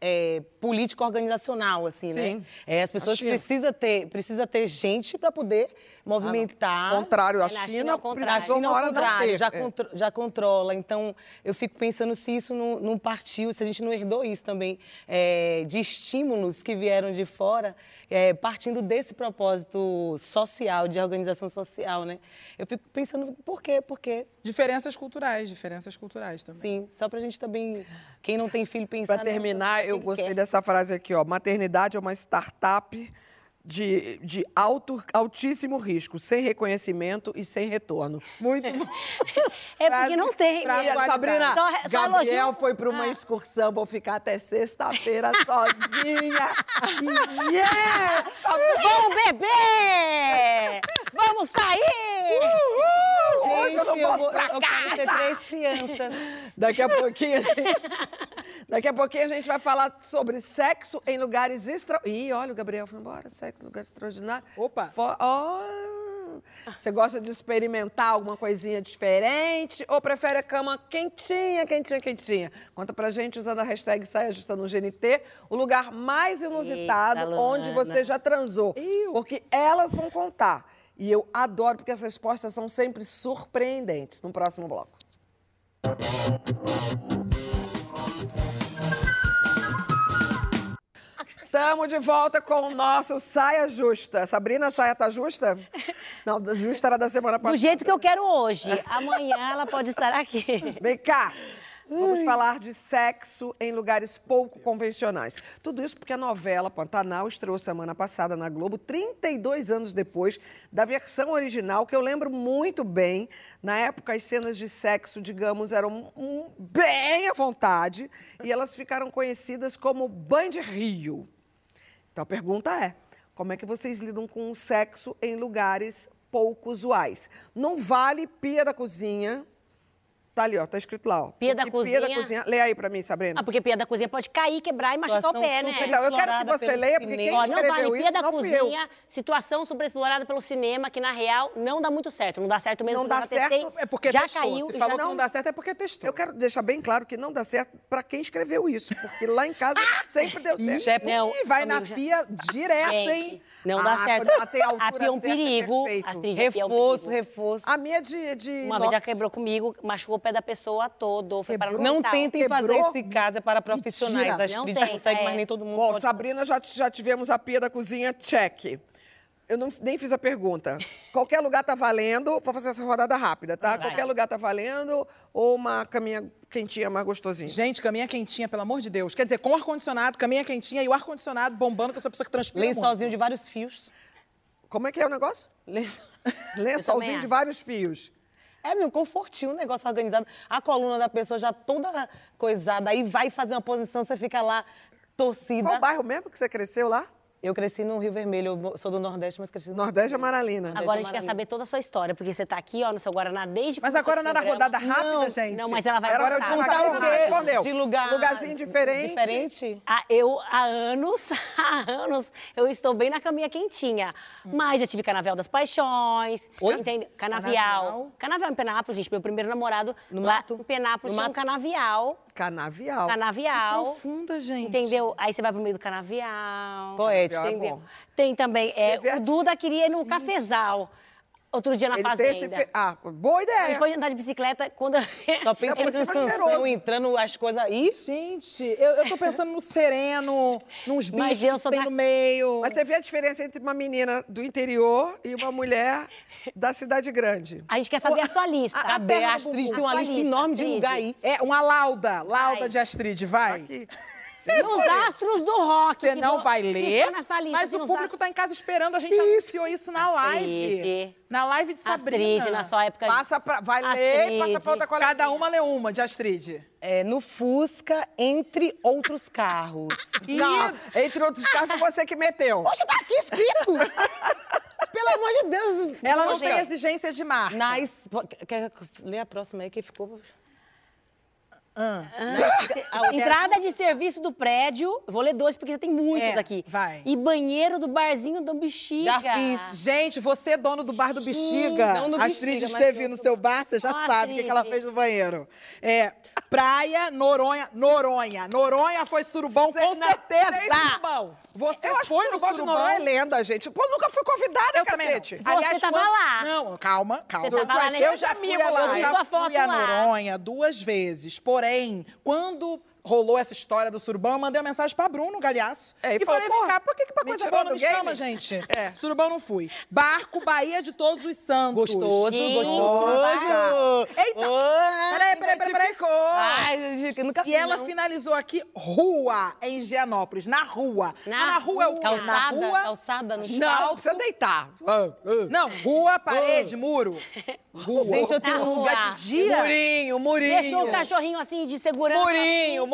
Speaker 4: é, político organizacional, assim, né?
Speaker 5: Sim.
Speaker 4: É, as pessoas
Speaker 5: A China.
Speaker 4: precisam ter, precisa ter gente para poder movimentar.
Speaker 5: Contrário, a
Speaker 3: É, na China
Speaker 5: China,
Speaker 3: é o contrário.
Speaker 5: Precisou
Speaker 4: China, ao contrário, já,
Speaker 5: É.
Speaker 4: contro- já controla. Então, eu fico pensando se isso não, não partiu, se a gente não herdou isso também, é, de estímulos que vieram de fora, é, partindo desse propósito social, de organização social, né? Eu fico pensando, por quê? Por quê?
Speaker 2: Diferenças culturais, diferenças culturais também.
Speaker 4: Sim, só pra gente também, quem não tem filho, pensar...
Speaker 5: Para
Speaker 4: né,
Speaker 5: terminar, eu
Speaker 4: quem
Speaker 5: gostei
Speaker 4: quer.
Speaker 5: dessa frase aqui, ó. Maternidade é uma startup de, de alto, altíssimo risco, sem reconhecimento e sem retorno. Muito bom.
Speaker 3: É porque não tem.
Speaker 2: pra
Speaker 5: Sabrina,
Speaker 3: Só- só
Speaker 5: Gabriel
Speaker 3: elogio.
Speaker 5: foi para uma
Speaker 3: Ah.
Speaker 5: excursão, vou ficar até sexta-feira sozinha. yes!
Speaker 3: Vamos beber! Vamos sair!
Speaker 5: Hoje eu não
Speaker 4: Gente, eu,
Speaker 5: volto
Speaker 4: vou,
Speaker 5: pra
Speaker 4: eu quero ter
Speaker 5: casa.
Speaker 4: três crianças.
Speaker 5: Daqui a pouquinho a gente... Daqui a pouquinho a gente vai falar sobre sexo em lugares extra... Ih, olha, o Gabriel foi embora. Sexo em lugares extraordinários.
Speaker 2: Opa!
Speaker 5: Ó. Você gosta de experimentar alguma coisinha diferente ou prefere a cama quentinha, quentinha, quentinha? Conta pra gente usando a hashtag Saia Justa no GNT, o lugar mais inusitado
Speaker 3: Eita,
Speaker 5: onde você já transou. Porque elas vão contar. E eu adoro, porque as respostas são sempre surpreendentes. No próximo bloco. Estamos de volta com o nosso Saia Justa. Sabrina, a saia tá justa? Não, justa era da semana
Speaker 3: Do
Speaker 5: passada.
Speaker 3: jeito que eu quero hoje. Amanhã ela pode estar aqui.
Speaker 5: Vem cá. Vamos falar de sexo em lugares pouco convencionais. Tudo isso porque a novela Pantanal estreou semana passada na Globo, 32 anos depois da versão original, que eu lembro muito bem. Na época, as cenas de sexo, digamos, eram hum, bem à vontade e elas ficaram conhecidas como Band Rio. Então a pergunta é: como é que vocês lidam com o sexo em lugares pouco usuais? Não vale pia da cozinha. Tá ali, ó, tá escrito lá, ó.
Speaker 3: Pia da
Speaker 5: Porque Pia da
Speaker 3: cozinha-
Speaker 5: cozinha. Lê aí pra mim, Sabrina.
Speaker 3: Ah, porque pia da cozinha pode cair, quebrar e machucar o pé, né?
Speaker 5: Então, eu quero que você leia, porque
Speaker 4: cinema.
Speaker 5: quem
Speaker 3: Ó, não
Speaker 5: escreveu
Speaker 3: vale
Speaker 5: isso
Speaker 3: pia da
Speaker 5: não
Speaker 3: cozinha, situação superexplorada pelo cinema, que na real não dá muito certo. Não dá certo mesmo.
Speaker 5: Não dá
Speaker 3: já testei,
Speaker 5: certo,
Speaker 2: É porque
Speaker 3: já
Speaker 2: testou.
Speaker 3: caiu
Speaker 2: Se falou
Speaker 3: já
Speaker 2: que não dá certo é porque testou.
Speaker 5: Eu quero deixar bem claro que não dá certo pra quem escreveu isso, porque lá em casa sempre deu certo.
Speaker 4: Chefe,
Speaker 3: Não,
Speaker 2: Ih, vai na pia direto, hein?
Speaker 3: Não dá
Speaker 5: Ah,
Speaker 3: certo.
Speaker 5: a
Speaker 3: pia é um
Speaker 5: é
Speaker 3: perigo. a pia é um
Speaker 4: reforço,
Speaker 3: perigo.
Speaker 4: reforço.
Speaker 5: A minha é de,
Speaker 3: Uma vez já quebrou comigo, machucou pé da pessoa todo, ou foi para
Speaker 4: Não
Speaker 3: hospital.
Speaker 4: tentem fazer isso em casa, é para profissionais.
Speaker 5: Mentira.
Speaker 4: As
Speaker 3: Não
Speaker 4: atrizes
Speaker 3: tem,
Speaker 4: conseguem,
Speaker 3: é.
Speaker 4: mas nem todo mundo
Speaker 5: Bom,
Speaker 4: pode.
Speaker 5: Sabrina, já, já tivemos a pia da cozinha, check. Eu não, nem fiz a pergunta. Qualquer lugar tá valendo, vou fazer essa rodada rápida, tá?
Speaker 2: Vai.
Speaker 5: Qualquer lugar tá valendo ou uma caminha quentinha mais gostosinha?
Speaker 2: Gente, caminha quentinha, pelo amor de Deus. Quer dizer, com ar-condicionado, caminha quentinha e o ar-condicionado bombando, que eu sou a pessoa que transpira
Speaker 4: Lençolzinho
Speaker 2: muito.
Speaker 4: de vários fios.
Speaker 5: Como é que é o negócio? Lençolzinho de vários fios.
Speaker 4: É, meu, confortinho, um negócio organizado. A coluna da pessoa já toda coisada, aí vai fazer uma posição, você fica lá torcida.
Speaker 5: Qual bairro mesmo que você cresceu lá?
Speaker 4: Eu cresci no Rio Vermelho, eu sou do Nordeste, mas cresci no
Speaker 5: Nordeste é Amaralina.
Speaker 3: Agora a gente quer saber toda a sua história, porque você tá aqui, ó, no seu Guaraná desde que
Speaker 2: Mas agora não era
Speaker 3: programa.
Speaker 2: rodada rápida,
Speaker 3: Não,
Speaker 2: gente?
Speaker 3: Não, mas ela vai
Speaker 5: Era
Speaker 3: contar.
Speaker 5: de lugar o quê? Respondeu.
Speaker 4: De lugar...
Speaker 5: Lugarzinho diferente.
Speaker 4: Diferente?
Speaker 3: Ah, eu, há anos, há anos, eu estou bem na caminha quentinha. Mas já tive Canavial das Paixões.
Speaker 4: Oi?
Speaker 3: entende? Canavial.
Speaker 2: Canavial.
Speaker 3: Canavial em Penápolis, gente. Meu primeiro namorado
Speaker 4: No
Speaker 3: lá
Speaker 4: mato?
Speaker 3: em Penápolis
Speaker 4: No
Speaker 3: tinha um
Speaker 4: mato?
Speaker 3: canavial.
Speaker 5: Canavial.
Speaker 3: Canavial.
Speaker 2: Profunda, gente.
Speaker 3: Entendeu? Aí você vai pro meio do canavial.
Speaker 5: Canavial é bom.
Speaker 3: Tem também. É,
Speaker 5: a
Speaker 3: o Duda queria ir no cafezal. Outro dia na
Speaker 5: Ele tem
Speaker 3: fazenda.
Speaker 5: esse fe- Ah, boa
Speaker 3: A
Speaker 5: ideia.
Speaker 3: gente foi andar de bicicleta quando.
Speaker 4: Só pensa
Speaker 5: É,
Speaker 4: Sansão
Speaker 5: cheiroso.
Speaker 4: entrando as coisas aí.
Speaker 2: Gente, eu, eu tô pensando no sereno, nos
Speaker 3: Mas
Speaker 2: bichos que tem
Speaker 3: da-
Speaker 2: no meio.
Speaker 5: Mas você vê a diferença entre uma menina do interior e uma mulher da cidade grande.
Speaker 3: A gente quer saber a sua lista.
Speaker 2: a
Speaker 4: A
Speaker 2: do
Speaker 4: Astrid tem uma
Speaker 3: A
Speaker 4: lista
Speaker 3: lista,
Speaker 4: enorme de
Speaker 3: Astrid.
Speaker 4: lugar aí.
Speaker 2: É, uma lauda, lauda
Speaker 3: Vai.
Speaker 2: de Astrid, vai.
Speaker 5: Aqui.
Speaker 3: Os astros do rock.
Speaker 2: Você não
Speaker 3: vão-
Speaker 2: vai ler,
Speaker 3: estão nessa lista,
Speaker 2: mas o público
Speaker 3: astros-
Speaker 2: tá em casa esperando. A gente anunciou isso na live.
Speaker 3: Astrid.
Speaker 2: Na live de Sabrina.
Speaker 3: Astrid, na sua época.
Speaker 5: Passa pra, vai ler e passa
Speaker 3: Astrid.
Speaker 5: pra outra colega.
Speaker 2: Cada uma lê uma de Astrid.
Speaker 4: É, no Fusca, entre outros carros.
Speaker 5: Não, entre outros casos, você que meteu.
Speaker 4: Hoje tá aqui escrito! Pelo amor de Deus!
Speaker 2: Ela não
Speaker 4: Poxa.
Speaker 2: tem exigência de marca.
Speaker 4: Nice. Pô, Quer ler a próxima aí que ficou.
Speaker 3: Ah, Entrada de serviço do prédio. Vou ler dois, porque tem muitos
Speaker 2: É,
Speaker 3: aqui.
Speaker 2: vai.
Speaker 3: E banheiro do barzinho do Bexiga.
Speaker 4: Já fiz.
Speaker 2: Gente, você é dono do bar do Bexiga.
Speaker 4: não do
Speaker 2: A Astrid esteve no seu bar, você já sabe o que, que ela fez no banheiro. É, praia, Noronha, Noronha. Noronha foi surubão, com
Speaker 5: Não,
Speaker 2: certeza.
Speaker 5: sem surubão.
Speaker 2: Você
Speaker 5: Eu acho
Speaker 2: foi no
Speaker 5: surubão é lenda, gente. Pô, nunca fui convidada,
Speaker 2: Eu também
Speaker 5: cacete.
Speaker 2: não.
Speaker 3: Você tava lá.
Speaker 2: Não, calma, calma.
Speaker 3: Você
Speaker 2: eu já fui, a,
Speaker 5: lá.
Speaker 2: eu já fui a
Speaker 3: lá.
Speaker 2: Noronha duas vezes. Porém, quando rolou essa história do surubão, eu mandei uma mensagem pra Bruno Galhaço.
Speaker 5: É, e
Speaker 2: e
Speaker 5: falou,
Speaker 2: falei, vem
Speaker 5: "Porra,
Speaker 2: cá, por que, que pra coisa boa não me
Speaker 5: game?"
Speaker 2: chama, gente?
Speaker 5: É.
Speaker 2: Surubão não fui. Barco Bahia de Todos os Santos.
Speaker 4: Gostoso,
Speaker 3: Gente,
Speaker 4: gostoso.
Speaker 2: Eita! Peraí, peraí, peraí, peraí.
Speaker 4: Ai, gente, nunca
Speaker 2: E
Speaker 4: fui,
Speaker 2: ela
Speaker 4: não.
Speaker 2: finalizou aqui, rua, em Higienópolis, na rua.
Speaker 3: Na
Speaker 2: Mas na rua é o quê?
Speaker 4: Calçada,
Speaker 2: na rua,
Speaker 4: calçada no chão.
Speaker 5: Não, precisa deitar. Ah, ah.
Speaker 2: Não, rua, parede, muro. Rua.
Speaker 4: Gente, eu tenho um lugar de dia.
Speaker 5: Murinho, murinho.
Speaker 3: Deixou o cachorrinho assim de segurança.
Speaker 5: Murinho,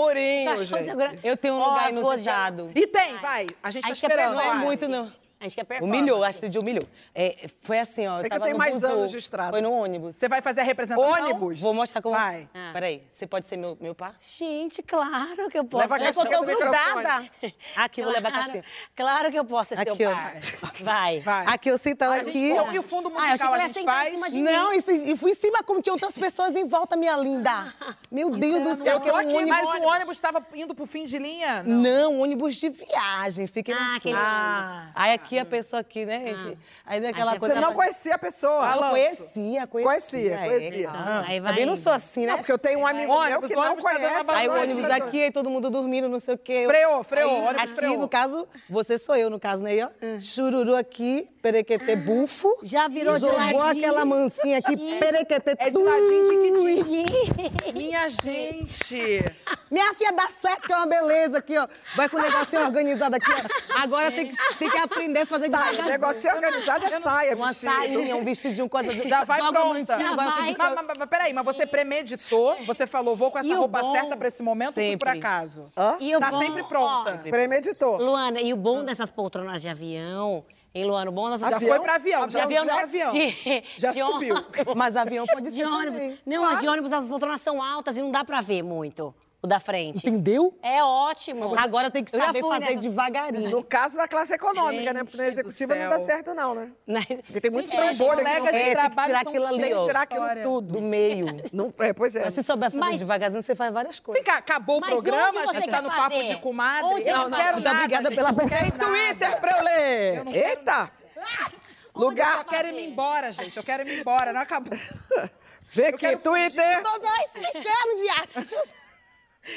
Speaker 3: Cachorro de
Speaker 5: gente.
Speaker 4: Eu tenho um lugar
Speaker 3: de-
Speaker 4: inusitado.
Speaker 2: E tem, vai. A gente
Speaker 3: A
Speaker 2: tá
Speaker 3: gente quer
Speaker 2: esperando.
Speaker 4: Não é muito, não.
Speaker 3: A gente quer performance.
Speaker 4: Humilhou, a Astrid humilhou. É, foi assim, ó.
Speaker 5: É que eu
Speaker 4: tava
Speaker 5: tenho
Speaker 4: no
Speaker 5: mais anos de estrada.
Speaker 4: Foi no ônibus.
Speaker 2: Você vai fazer a representação?
Speaker 5: Ônibus.
Speaker 4: Vou mostrar como.
Speaker 2: Vai.
Speaker 3: Ah.
Speaker 4: Peraí, você pode ser meu, meu par?
Speaker 3: Gente, claro que eu posso.
Speaker 5: Leva a
Speaker 4: Eu
Speaker 5: caixinha
Speaker 4: tô
Speaker 5: microfone.
Speaker 4: grudada. Aqui, vou levar a
Speaker 3: Claro,
Speaker 4: caixinha.
Speaker 3: Claro que eu posso ser
Speaker 4: Aqui,
Speaker 3: seu
Speaker 4: ó.
Speaker 3: par. Vai.
Speaker 2: Vai.
Speaker 4: Aqui, eu sento ela
Speaker 2: A gente-
Speaker 4: aqui.
Speaker 2: E o fundo
Speaker 3: Ah, eu
Speaker 2: musical
Speaker 3: que
Speaker 2: a gente faz?
Speaker 4: Não, e, fui em cima como tinha outras pessoas em volta, minha linda. Meu Deus do céu,
Speaker 2: Eu
Speaker 4: que é um ônibus.
Speaker 2: mas o ônibus estava indo pro fim de linha?
Speaker 4: Não, ônibus de viagem. Fiquei
Speaker 3: Ah,
Speaker 4: assim.
Speaker 3: aquele ônibus.
Speaker 4: Aí aqui a pessoa aqui, né, gente? Aí daquela
Speaker 3: Aí você
Speaker 4: coisa.
Speaker 5: Você não conhecia a pessoa.
Speaker 4: Ah, conhecia, conhecia.
Speaker 5: Conhecia,
Speaker 4: é,
Speaker 5: conhecia.
Speaker 4: então.
Speaker 3: Ah, aí vai
Speaker 4: Também não sou assim, né?
Speaker 5: Não, porque eu tenho um amigo meu
Speaker 2: Ônibus,
Speaker 5: que
Speaker 2: o
Speaker 5: não
Speaker 2: tá dando
Speaker 5: conhece.
Speaker 4: Aí o ônibus
Speaker 2: vai,
Speaker 4: aqui, aí todo mundo dormindo, não sei o quê.
Speaker 2: Freou, freou,
Speaker 4: Aí,
Speaker 2: ônibus
Speaker 4: aqui,
Speaker 2: freou.
Speaker 4: no caso, você sou eu, no caso, né? aí, ó. Chururu aqui, perequetê bufo.
Speaker 3: Já virou de
Speaker 4: Jogou
Speaker 3: ladinho.
Speaker 4: aquela mansinha aqui, perequetê
Speaker 2: É de ladinho de que Minha gente!
Speaker 4: Minha filha dá certo, que é uma beleza aqui, ó. Vai com o negocinho organizado aqui, ó. Agora tem que, tem que aprender a fazer
Speaker 5: Saia,
Speaker 4: devagarzinho.
Speaker 5: negócio organizado é saia,
Speaker 4: Uma
Speaker 5: vestido.
Speaker 4: sainha, um vestidinho, coisa...
Speaker 2: Já vai pronta. Mas, mas, mas peraí, mas você premeditou, você falou, vou com essa
Speaker 3: E o
Speaker 2: roupa
Speaker 3: bom-
Speaker 2: certa pra esse momento ou foi por
Speaker 4: Sempre.
Speaker 2: acaso?
Speaker 3: E o
Speaker 2: Tá
Speaker 3: bom-
Speaker 2: sempre pronta.
Speaker 3: ó,
Speaker 5: Premeditou.
Speaker 3: Luana, e o bom dessas poltronas de avião, hein, Luana? O bom dessas
Speaker 2: Já
Speaker 5: Avião?
Speaker 2: foi pra avião,
Speaker 3: de
Speaker 2: já
Speaker 3: avião,
Speaker 2: de
Speaker 3: não,
Speaker 2: avião.
Speaker 3: de-
Speaker 2: Já
Speaker 3: de
Speaker 2: subiu.
Speaker 4: Mas avião pode
Speaker 3: De
Speaker 4: ser
Speaker 3: ônibus.
Speaker 4: também.
Speaker 3: Não, as de ônibus, as poltronas são altas e não dá pra ver muito o da frente.
Speaker 4: Entendeu?
Speaker 3: É ótimo.
Speaker 4: Agora tem que
Speaker 3: Eu
Speaker 4: saber
Speaker 3: fui
Speaker 4: fazer devagarinho.
Speaker 5: No caso da classe econômica, né? Porque na
Speaker 2: Gente do
Speaker 5: executiva não dá certo, não, né?
Speaker 3: Mas-
Speaker 5: Porque tem muitos
Speaker 2: Gente,
Speaker 5: trambolhos aqui.
Speaker 2: colegas de
Speaker 4: É, tem que tirar aquilo
Speaker 5: Tem que tirar aquilo tudo.
Speaker 4: Do meio.
Speaker 5: Não, é, pois é.
Speaker 4: Mas se souber fazer
Speaker 3: Mas-
Speaker 4: devagarzinho, você faz várias coisas.
Speaker 2: Vem cá, acabou
Speaker 3: Mas
Speaker 2: o programa, a gente tá no papo de comadre.
Speaker 3: Onde
Speaker 2: eu não
Speaker 3: quer
Speaker 2: quero nada,
Speaker 4: Obrigada
Speaker 2: gente,
Speaker 4: pela
Speaker 2: não
Speaker 5: Tem. Twitter pra eu ler. Eita! Lugar.
Speaker 2: Eu quero ir me embora, gente. Eu quero ir me embora. Não acabou.
Speaker 5: Vê
Speaker 2: Eu
Speaker 5: aqui. Twitter.
Speaker 4: Tô só explicando, diacho.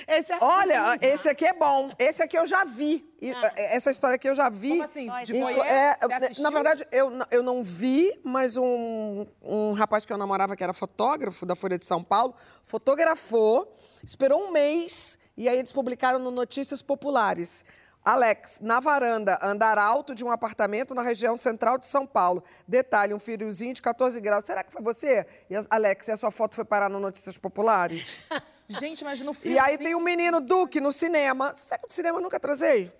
Speaker 4: Esse é
Speaker 5: Olha, esse aqui é bom. Esse aqui eu já vi. E, eh, Essa história aqui eu já vi.
Speaker 2: Como assim? De voyeur?
Speaker 5: é, na verdade, eu, eu não vi, mas um, um rapaz que eu namorava, que era fotógrafo da Folha de São Paulo, fotografou, esperou um mês e aí eles publicaram no Notícias Populares. Alex, na varanda, andar alto de um apartamento na região central de São Paulo. Detalhe, um friozinho de 14 graus. Será que foi você? E Alex, e a sua foto foi parar no Notícias Populares?
Speaker 2: Gente, mas no filme.
Speaker 5: E aí tem um menino Duque no cinema. Sabe que no cinema eu nunca trazei?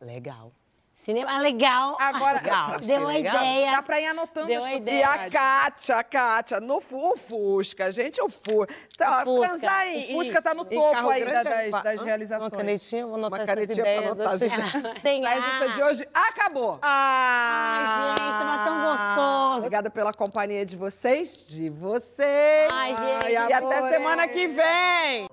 Speaker 4: Legal.
Speaker 3: Cinema ah, legal.
Speaker 2: Agora,
Speaker 4: Legal,
Speaker 3: deu uma
Speaker 4: legal.
Speaker 3: ideia.
Speaker 2: Dá pra ir anotando
Speaker 3: Deu
Speaker 2: as.
Speaker 5: E a Kátia, a Kátia, no o Fusca, gente, o Fusca. Tá,
Speaker 3: O Fusca.
Speaker 5: transar em-
Speaker 2: O Fusca tá no topo aí das,
Speaker 5: é
Speaker 2: das realizações.
Speaker 4: Uma canetinha, vou anotar
Speaker 5: Uma canetinha pra
Speaker 4: ideias.
Speaker 5: anotar as
Speaker 4: hoje.
Speaker 3: Tem
Speaker 5: Saia justa de hoje acabou.
Speaker 3: Ai, gente, mas tão gostoso.
Speaker 5: Obrigada pela companhia de vocês, de vocês.
Speaker 3: Ai, gente,
Speaker 5: E até
Speaker 3: adorei.
Speaker 5: semana que vem.